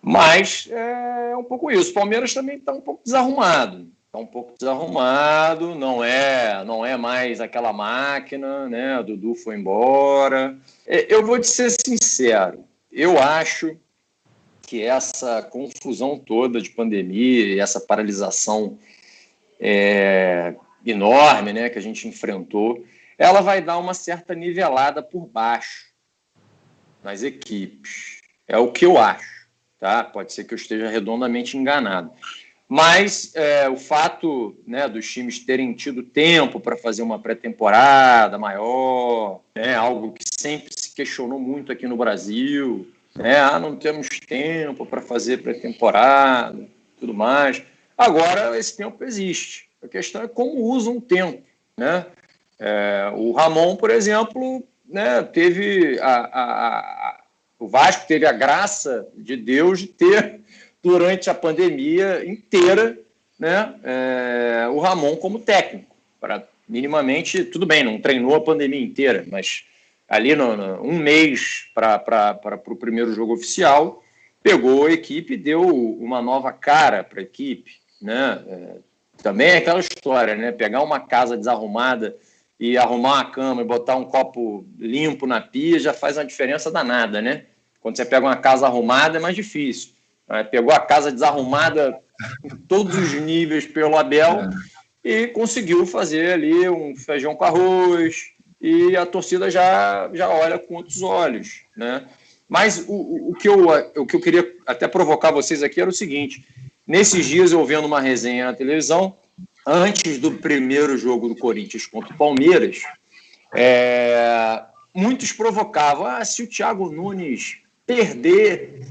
Mas é um pouco isso. O Palmeiras também está um pouco desarrumado. Está um pouco desarrumado, não é, não é mais aquela máquina, né? O Dudu foi embora. É, eu vou te ser sincero, eu acho que essa confusão toda de pandemia e essa paralisação é, enorme né, que a gente enfrentou, ela vai dar uma certa nivelada por baixo nas equipes. É o que eu acho. Tá? Pode ser que eu esteja redondamente enganado. Mas é, o fato né, dos times terem tido tempo para fazer uma pré-temporada maior, né, algo que sempre se questionou muito aqui no Brasil, né, ah, não temos tempo para fazer pré-temporada, tudo mais. Agora esse tempo existe. A questão é como usam o tempo. Né? É, o Ramon, por exemplo, né, teve a, a, o Vasco teve a graça de Deus de ter durante a pandemia inteira né, é, o Ramon como técnico. Para minimamente, tudo bem, não treinou a pandemia inteira, mas ali no, no um mês para o primeiro jogo oficial, pegou a equipe deu uma nova cara para a equipe. Né? É, também é aquela história, né? Pegar uma casa desarrumada e arrumar uma cama e botar um copo limpo na pia já faz uma diferença danada, né? Quando você pega uma casa arrumada é mais difícil. Né? Pegou a casa desarrumada em todos os níveis pelo Abel e conseguiu fazer ali um feijão com arroz e a torcida já, já olha com outros olhos, né? Mas o, o, que eu, o que eu queria até provocar vocês aqui era o seguinte: nesses dias eu vendo uma resenha na televisão, antes do primeiro jogo do Corinthians contra o Palmeiras, é, muitos provocavam: ah, se o Thiago Nunes perder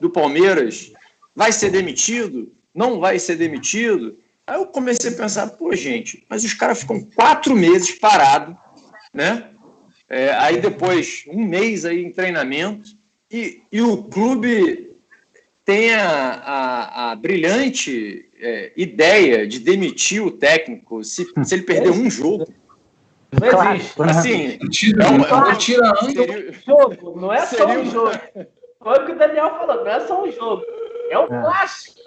do Palmeiras, vai ser demitido? Não vai ser demitido? Aí eu comecei a pensar, pô, gente, mas os caras ficam quatro meses parados, né? É, aí depois, um mês aí em treinamento, e, e o clube tem a, a, a brilhante é, ideia de demitir o técnico se, se ele perder um jogo. Não existe. Assim, tira, é, um, tira antes. Jogo, não é só um jogo. Foi o que o Daniel falou, não é só um jogo. É um é. clássico.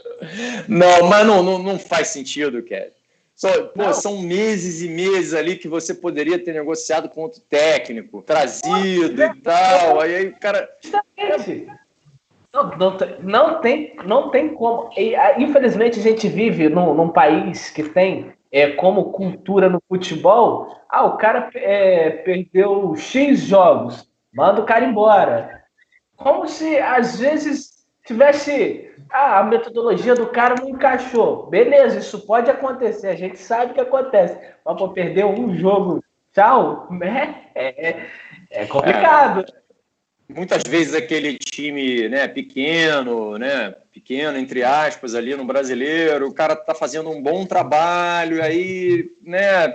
Não, mas não, não, não faz sentido, Kevin. Só, pô, são meses e meses ali que você poderia ter negociado com outro técnico, trazido e tal. Aí, aí o cara. Não, não, não, tem, não tem como. E, infelizmente, a gente vive num, num país que tem é, como cultura no futebol. Ah, o cara é, perdeu X jogos, manda o cara embora como se às vezes tivesse ah, a metodologia do cara não encaixou. Beleza, isso pode acontecer, a gente sabe que acontece. Mas pô, perder um jogo, tchau, né? É, é, é complicado. É, muitas vezes aquele time né, pequeno, né? Pequeno, entre aspas, ali no brasileiro, o cara tá fazendo um bom trabalho, aí, né?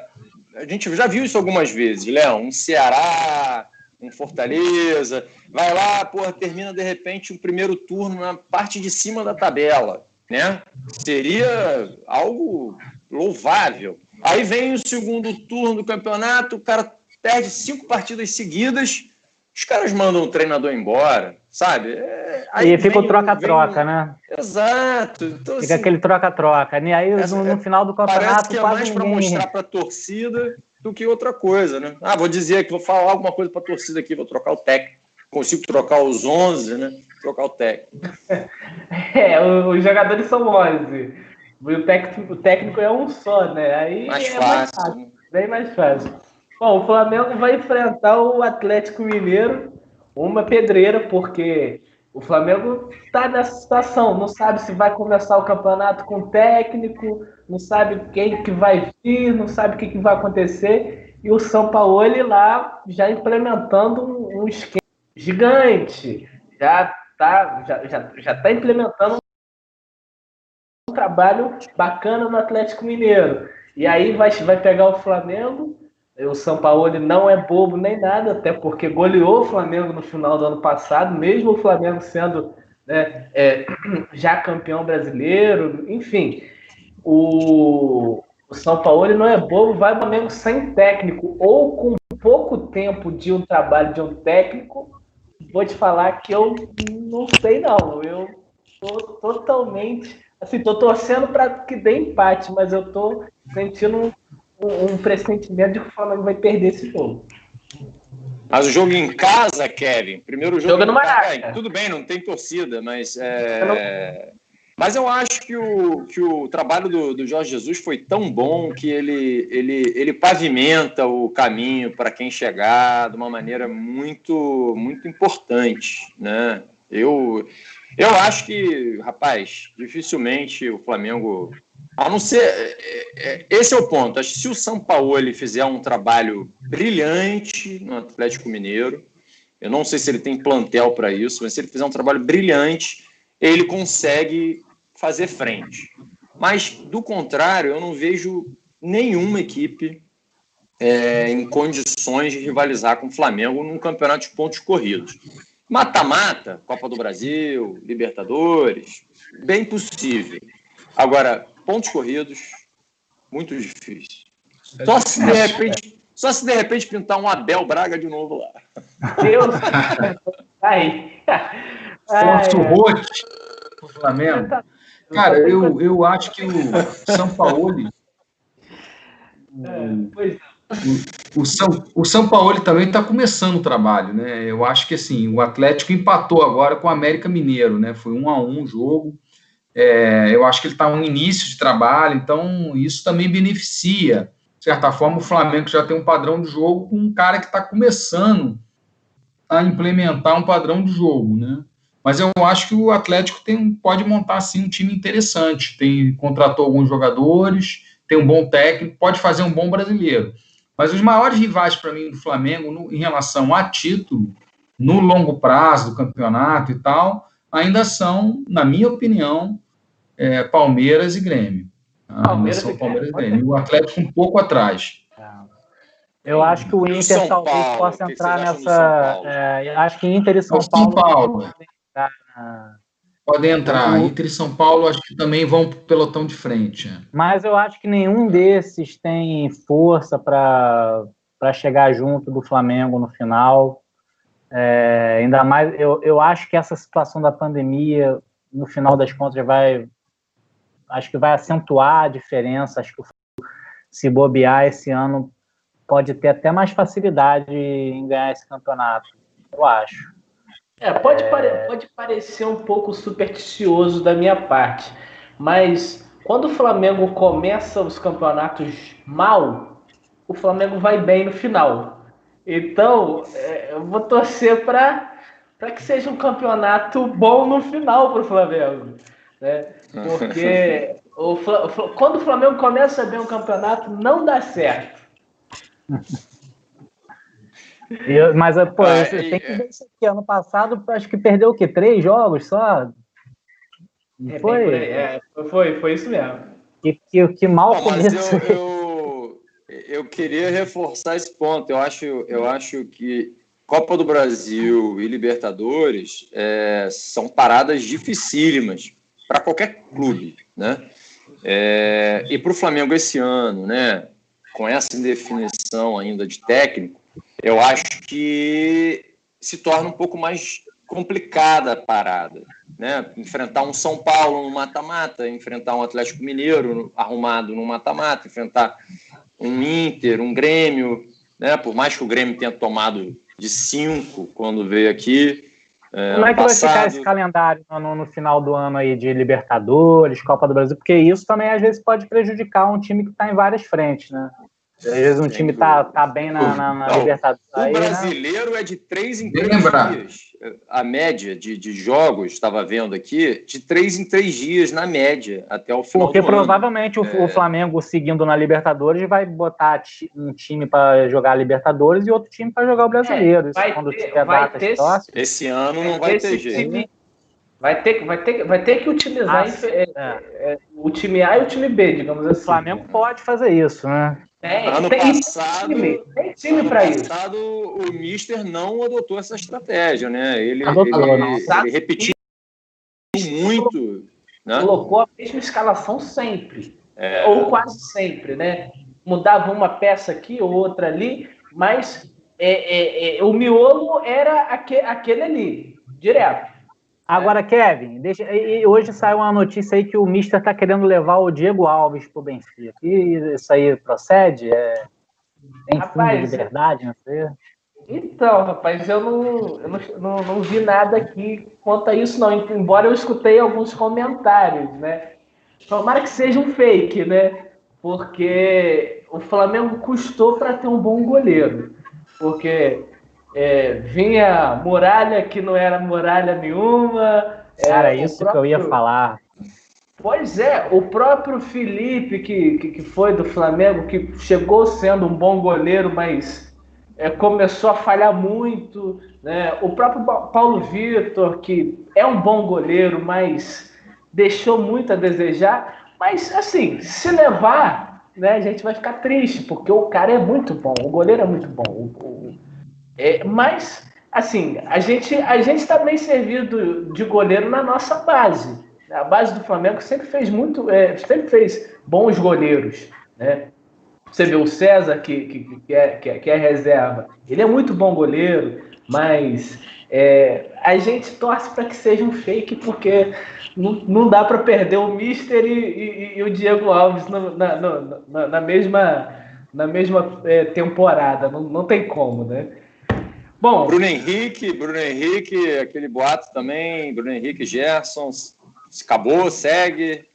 A gente já viu isso algumas vezes, Léo, um Ceará, um Fortaleza, vai lá, porra, termina de repente um primeiro turno na parte de cima da tabela, né? Seria algo louvável. Aí vem o segundo turno do campeonato, o cara perde cinco partidas seguidas, os caras mandam o treinador embora, sabe? É, aí e fica o troca-troca, né? Exato. Então, fica assim, aquele troca-troca. E aí, no, no, final do campeonato, parece que é mais para mostrar para a torcida do que outra coisa, né? Ah, vou dizer que vou falar alguma coisa para a torcida aqui, vou trocar o técnico. Consigo trocar os 11, né? Trocar o técnico. É, os jogadores são 11. O técnico, o técnico é um só, né? Aí mais é fácil. mais fácil. Bem mais fácil. Bom, o Flamengo vai enfrentar o Atlético Mineiro, uma pedreira, porque o Flamengo está nessa situação, não sabe se vai começar o campeonato com técnico, não sabe quem que vai vir, não sabe o que, que vai acontecer. E o São Paulo lá já implementando um, um esquema gigante, já está já, já, já tá implementando um trabalho bacana no Atlético Mineiro. E aí vai, vai pegar o Flamengo o São Paulo não é bobo nem nada, até porque goleou o Flamengo no final do ano passado, mesmo o Flamengo sendo né, é, já campeão brasileiro, enfim. O, o São Paulo não é bobo, vai o Flamengo sem técnico ou com pouco tempo de um trabalho de um técnico. Vou te falar que eu não sei não, eu tô totalmente assim, tô torcendo para que dê empate, mas eu tô sentindo um, um pressentimento de que o Flamengo vai perder esse jogo. Mas o jogo em casa, Kevin, primeiro jogo. Joga no Maracanã. Tudo bem, não tem torcida, mas é, Mas eu acho que o, que o trabalho do, do Jorge Jesus foi tão bom que ele, ele, ele pavimenta o caminho para quem chegar de uma maneira muito, muito importante. Né? Eu, eu acho que, rapaz, dificilmente o Flamengo. A não ser. É, é, esse é o ponto. Acho que se o São Paulo ele fizer um trabalho brilhante no Atlético Mineiro, eu não sei se ele tem plantel para isso, mas se ele fizer um trabalho brilhante, ele consegue fazer frente. Mas, do contrário, eu não vejo nenhuma equipe é, em condições de rivalizar com o Flamengo num campeonato de pontos corridos. Mata-mata, Copa do Brasil, Libertadores, bem possível. Agora, pontos corridos, muito difícil. Só se de repente, só se de repente pintar um Abel Braga de novo lá. Deus! Aí. Forte Roque, o Flamengo. Cara, eu, eu acho que o São Paulo. É, o, o, São, o São Paulo também está começando o trabalho, né? Eu acho que assim, o Atlético empatou agora com o América Mineiro, né? Foi um a um o jogo. É, eu acho que ele está no início de trabalho, então isso também beneficia. De certa forma, o Flamengo já tem um padrão de jogo com um cara que está começando a implementar um padrão de jogo, né? Mas eu acho que o Atlético tem, pode montar assim um time interessante. Tem contratou alguns jogadores, tem um bom técnico, pode fazer um bom brasileiro. Mas os maiores rivais para mim do Flamengo, no, em relação a título, no longo prazo do campeonato e tal, ainda são, na minha opinião, é, Palmeiras e Grêmio. Ah, Palmeiras, são Palmeiras e Grêmio. O Atlético um pouco atrás. Eu acho que o Inter talvez Paulo, possa entrar nessa. É, acho que Inter e São, São Paulo. Paulo. Podem entrar. Inter e São Paulo, acho que também vão para o pelotão de frente. Mas eu acho que nenhum desses tem força para chegar junto do Flamengo no final. É, ainda mais, eu, eu acho que essa situação da pandemia, no final das contas, vai. Acho que vai acentuar a diferença. Acho que se bobear esse ano, pode ter até mais facilidade em ganhar esse campeonato. Eu acho. É, pode, é... Pare pode parecer um pouco supersticioso da minha parte, mas quando o Flamengo começa os campeonatos mal, o Flamengo vai bem no final. Então, é, eu vou torcer para que seja um campeonato bom no final para o Flamengo. Né? Porque o, quando o Flamengo começa bem um campeonato, não dá certo. Eu, mas, pô, ah, e, tem que ver isso aqui. Ano passado, acho que perdeu o quê? Três jogos só? É, foi? É, foi, foi isso mesmo. Que, que, que mal começou. Eu, eu, eu, queria reforçar esse ponto. Eu acho, eu acho que Copa do Brasil e Libertadores é, são paradas dificílimas para qualquer clube, né? É, e para o Flamengo esse ano, né? Com essa indefinição ainda de técnico, eu acho que se torna um pouco mais complicada a parada. Né? Enfrentar um São Paulo no mata-mata, enfrentar um Atlético Mineiro arrumado no mata-mata, enfrentar um Inter, um Grêmio, né? por mais que o Grêmio tenha tomado de cinco quando veio aqui. É, Como é que passado... vai ficar esse calendário no, no, final do ano aí de Libertadores, Copa do Brasil? Porque isso também às vezes pode prejudicar um time que está em várias frentes, né? Às vezes um time tá, tá bem na, na, na não, Libertadores. O aí, né? brasileiro né? é de três em três dias. A média de, de jogos, estava vendo aqui, de três em três dias, na média, até o final Porque provavelmente o, é... o, Flamengo, seguindo na Libertadores, vai botar um time para jogar a Libertadores e outro time para jogar o brasileiro. É, vai quando ter, tiver vai datas ter, próximas. Esse ano não vai ter jeito. Time, vai, ter, vai, ter, vai ter que utilizar ah, é, é. o time A e o time B, digamos assim. O Flamengo pode fazer isso, né? É, ano tem, passado, time, tem time para isso. passado o Mister não adotou essa estratégia, né? Ele, Adotou, ele, ele repetiu muito. Né? Colocou a mesma escalação sempre. É. Ou quase sempre, né? Mudava uma peça aqui ou outra ali, mas é, é, é o miolo era aquele, aquele ali, direto. Agora, Kevin, deixa, e hoje saiu uma notícia aí que o Mister está querendo levar o Diego Alves para o Benfica. E isso aí procede? É, tem Rapaz, de verdade, não sei? Então, rapaz, eu não, eu não, não, não, vi nada aqui quanto a isso, não. Embora eu escutei alguns comentários, né? Tomara que seja um fake, né? Porque o Flamengo custou para ter um bom goleiro. Porque é, vinha muralha que não era muralha nenhuma. Cara, é, isso próprio... que eu ia falar. Pois é, o próprio Felipe, que, que, que, foi do Flamengo, que chegou sendo um bom goleiro, mas é, começou a falhar muito. Né? O próprio Paulo Vitor, que é um bom goleiro, mas deixou muito a desejar. Mas, assim, se levar, né, a gente vai ficar triste, porque o cara é muito bom, o goleiro é muito bom. O, é, mas, assim, a gente a gente está bem servido de goleiro na nossa base. A base do Flamengo sempre fez muito, é, sempre fez bons goleiros, né? Você vê o César, que, que, que, é, que, é, que é reserva, ele é muito bom goleiro, mas é, a gente torce para que seja um fake, porque não, não dá para perder o Mister e, e, e o Diego Alves no, na, no, na, na, mesma, na mesma é, temporada. Não, não tem como, né? Bom, Bruno Henrique, Bruno Henrique, aquele boato também, Bruno Henrique, Gerson, acabou, segue.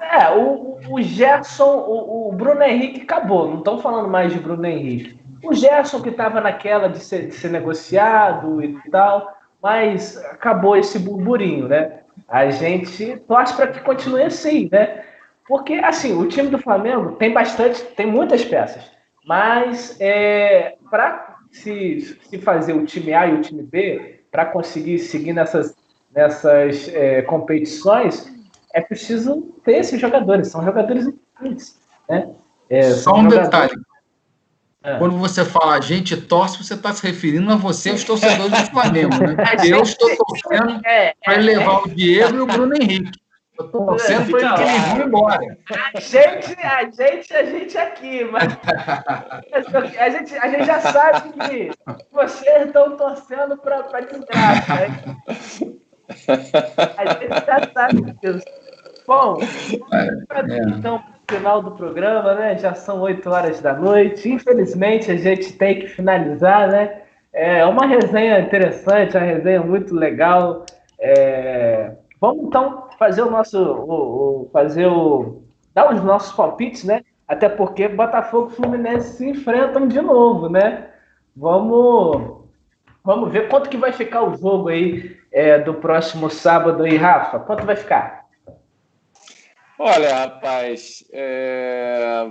É, o, o Gerson, o, o Bruno Henrique acabou, não estão falando mais de Bruno Henrique. O Gerson que estava naquela de ser, de ser negociado e tal, mas acabou esse burburinho, né? A gente torce para que continue assim, né? Porque, assim, o time do Flamengo tem bastante, tem muitas peças, mas é, para se, se fazer o time A e o time B, para conseguir seguir nessas, nessas é, competições, é preciso ter esses jogadores, são jogadores importantes. Né? É, Só um jogadores... detalhe. É. Quando você fala a gente torce, você está se referindo a você, os torcedores do Flamengo, né? Eu estou torcendo é, para é, levar o Diego e o Bruno Henrique. Eu estou torcendo para que eles vão embora. A gente, a gente, a gente aqui, mas a gente, a gente já sabe que vocês estão torcendo para desgraça. Né? A gente já sabe disso. Bom, é. então, final do programa, né? Já são 8 horas da noite. Infelizmente, a gente tem que finalizar, né? É uma resenha interessante, uma resenha muito legal. É... Vamos então fazer o nosso, o, o, fazer o, dar os nossos palpites, né? Até porque Botafogo e Fluminense se enfrentam de novo, né? Vamos, vamos ver quanto que vai ficar o jogo aí é, do próximo sábado aí, Rafa. Quanto vai ficar? Olha, rapaz, é...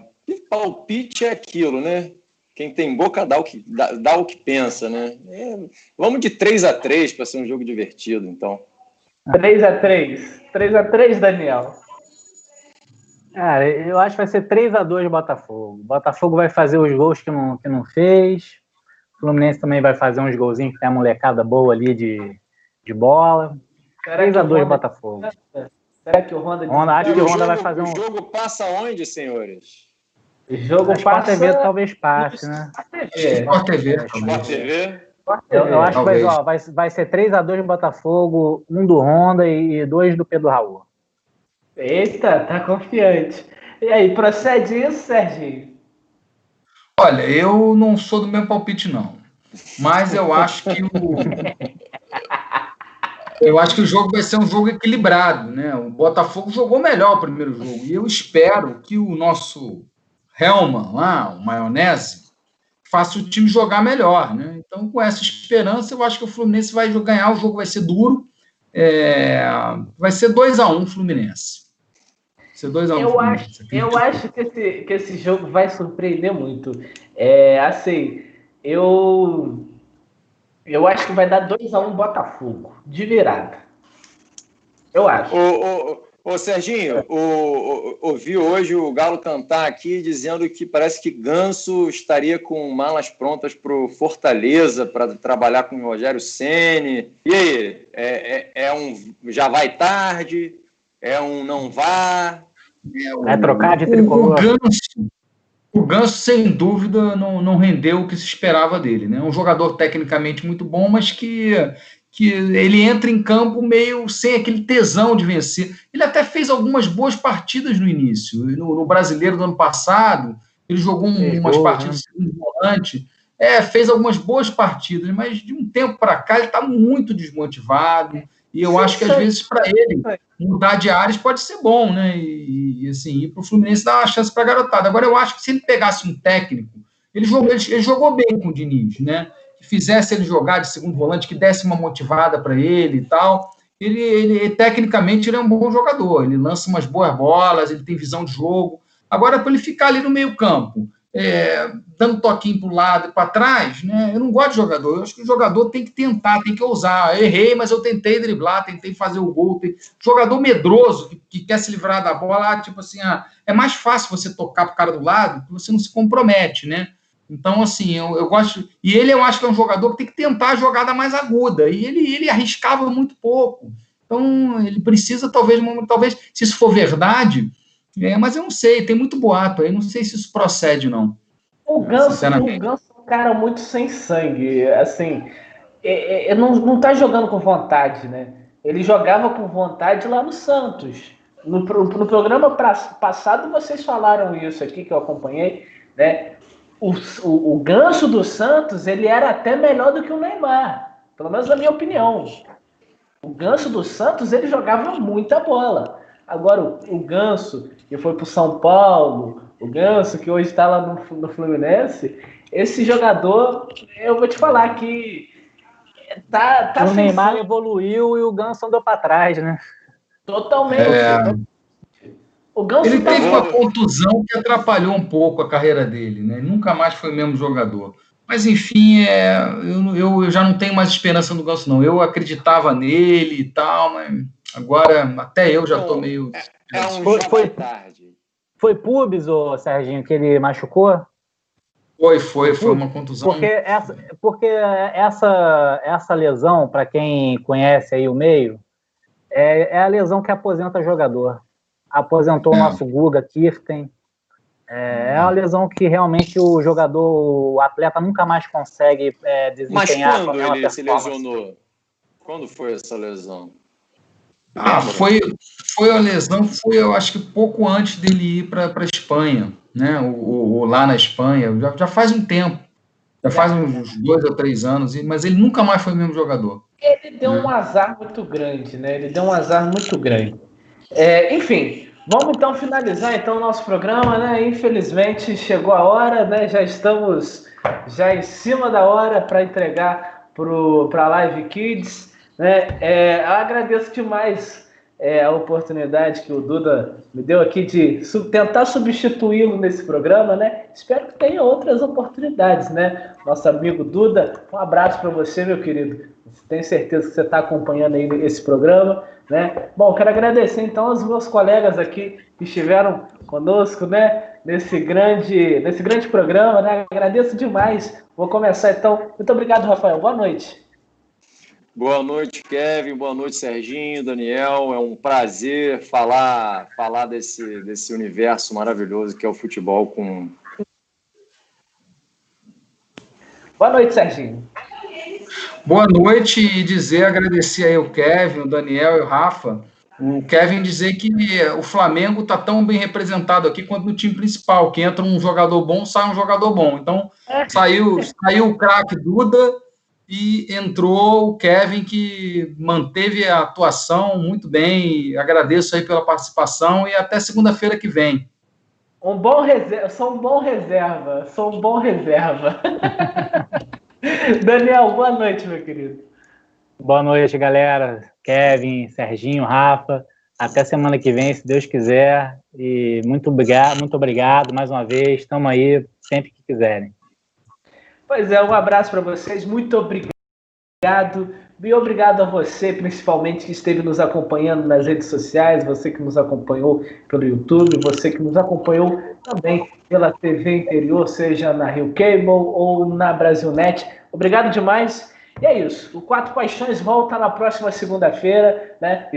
palpite é aquilo, né? Quem tem boca dá o que, dá, dá o que pensa, né? É... Vamos de 3 a 3 para ser um jogo divertido, então. 3 a 3 3 a 3 Daniel. Cara, eu acho que vai ser 3 a 2 Botafogo. Botafogo vai fazer os gols que não, que não fez. O Fluminense também vai fazer uns golzinhos que tem a molecada boa ali de, de bola. 3 a 2 Botafogo. Será que o Honda... Honda acho que o Honda vai fazer um... O jogo passa onde, senhores? O jogo Sport passa... TV talvez passe, né? Sport TV. Sport TV. Eu, eu acho que vai, ó, vai, vai ser 3x2 no Botafogo, um do Honda e dois do Pedro Raul. Eita, tá confiante. E aí, procede isso, Serginho? Olha, eu não sou do meu palpite, não. Mas eu acho que o. Eu acho que o jogo vai ser um jogo equilibrado, né? O Botafogo jogou melhor o primeiro jogo e eu espero que o nosso Helman lá, o Maionese, faça o time jogar melhor, né? Então, com essa esperança, eu acho que o Fluminense vai ganhar, o jogo vai ser duro, é... vai ser 2 a 1 um Fluminense. Ser 2 a 1 um eu Fluminense. Acho, eu acho que esse, que esse jogo vai surpreender muito. É, assim, eu eu acho que vai dar 2x1 um Botafogo, de virada. Eu acho. Ô, ô, ô Serginho, ouvi hoje o Galo cantar aqui dizendo que parece que Ganso estaria com malas prontas para o Fortaleza para trabalhar com o Rogério Ceni. E aí, é, é, é, um já vai tarde? É um não vá? É, um, é trocar de tricolor? O Ganso, o Ganso, sem dúvida, não, não rendeu o que se esperava dele. Né? Um jogador tecnicamente muito bom, mas que, que ele entra em campo meio sem aquele tesão de vencer. Ele até fez algumas boas partidas no início. No, no brasileiro do ano passado, ele jogou um, umas partidas né? de volante, é, fez algumas boas partidas, mas de um tempo para cá ele está muito desmotivado. E eu sim, acho que às vezes para ele mudar de áreas pode ser bom, né? E, e assim, ir para o Fluminense dar uma chance para a garotada. Agora eu acho que se ele pegasse um técnico, ele jogou, ele, ele jogou bem com o Diniz, né? Que fizesse ele jogar de segundo volante, que desse uma motivada para ele e tal. Ele, ele, tecnicamente ele é um bom jogador, ele lança umas boas bolas, ele tem visão de jogo. Agora, para ele ficar ali no meio campo, é, dando toquinho para o lado e para trás, né? Eu não gosto de jogador. Eu acho que o jogador tem que tentar, tem que ousar. Eu errei, mas eu tentei driblar, tentei fazer o gol. Tem... Jogador medroso que, que, quer se livrar da bola, tipo assim, ah, é mais fácil você tocar para o cara do lado, que você não se compromete, né? Então, assim, eu, eu gosto. E ele, eu acho que é um jogador que tem que tentar a jogada mais aguda. E ele, ele arriscava muito pouco. Então, ele precisa, talvez, talvez, se isso for verdade, é, mas eu não sei, tem muito boato aí, não sei se isso procede, não. O Ganso, o Ganso é um cara muito sem sangue, assim, é, é, é, não, não tá jogando com vontade, né? Ele jogava com vontade lá no Santos. No, no programa pra, passado vocês falaram isso aqui, que eu acompanhei, né? O, o, o Ganso do Santos, ele era até melhor do que o Neymar, pelo menos na minha opinião. O Ganso do Santos, ele jogava muita bola. Agora, o, o Ganso, que foi para o São Paulo, o Ganso, que hoje está lá no, no Fluminense, esse jogador, eu vou te falar que tá, tá o Neymar evoluiu e o Ganso andou para trás, né? Totalmente. É... O Ganso ele tá teve uma contusão que atrapalhou um pouco a carreira dele, né? Ele nunca mais foi o mesmo jogador. Mas, enfim, é, eu, eu, eu, já não tenho mais esperança no Ganso, não. Eu acreditava nele e tal, mas agora até eu já estou meio. É, é um foi, foi tarde. Foi pubis, ô Serginho, que ele machucou? Foi, foi, foi uma contusão. Porque essa, porque essa, essa lesão, para quem conhece aí o meio, é, é, a lesão que aposenta jogador. Aposentou o é. nosso Guga Kirten, é, é uma lesão que realmente o jogador, o atleta nunca mais consegue é, desempenhar. Mas quando ele se lesionou? Quando foi essa lesão? Ah, foi, foi a lesão, foi eu acho que pouco antes dele ir para a Espanha, né? O, o, lá na Espanha, já, já faz um tempo, já faz uns dois ou três anos, mas ele nunca mais foi o mesmo jogador. Ele deu né? um azar muito grande, né? Ele deu um azar muito grande. É, enfim, Vamos então finalizar então o nosso programa, né? Infelizmente chegou a hora, né? Já estamos já em cima da hora para entregar para a Live Kids, né? É, agradeço demais é, a oportunidade que o Duda me deu aqui de tentar substituí-lo nesse programa, né? Espero que tenha outras oportunidades, né? Nosso amigo Duda, um abraço para você, meu querido. Tenho certeza que você está acompanhando aí esse programa. Né? Bom, quero agradecer então aos meus colegas aqui que estiveram conosco, né? Nesse grande, nesse grande programa, né? Agradeço demais. Vou começar então. Muito obrigado, Rafael. Boa noite. Boa noite, Kevin. Boa noite, Serginho, Daniel. É um prazer falar, falar desse, desse universo maravilhoso que é o futebol com. Boa noite, Serginho. Boa noite e dizer, agradecer aí o Kevin, o Daniel e o Rafa. O Kevin dizer que o Flamengo está tão bem representado aqui quanto no time principal, que entra um jogador bom, sai um jogador bom. Então, saiu, saiu o craque Duda e entrou o Kevin, que manteve a atuação muito bem. Agradeço aí pela participação e até segunda-feira que vem. Um bom reserva, sou um bom reserva, sou um bom reserva. Daniel, boa noite, meu querido. Boa noite, galera. Kevin, Serginho, Rafa. Até semana que vem, se Deus quiser. E muito obrigado, muito obrigado mais uma vez. Estamos aí sempre que quiserem. Pois é, um abraço para vocês. Muito obrigado. E obrigado a você, principalmente, que esteve nos acompanhando nas redes sociais, você que nos acompanhou pelo YouTube, você que nos acompanhou também pela TV interior, seja na Rio Cable ou na Brasilnet. Obrigado demais. E é isso. O Quatro Paixões volta na próxima segunda-feira, né?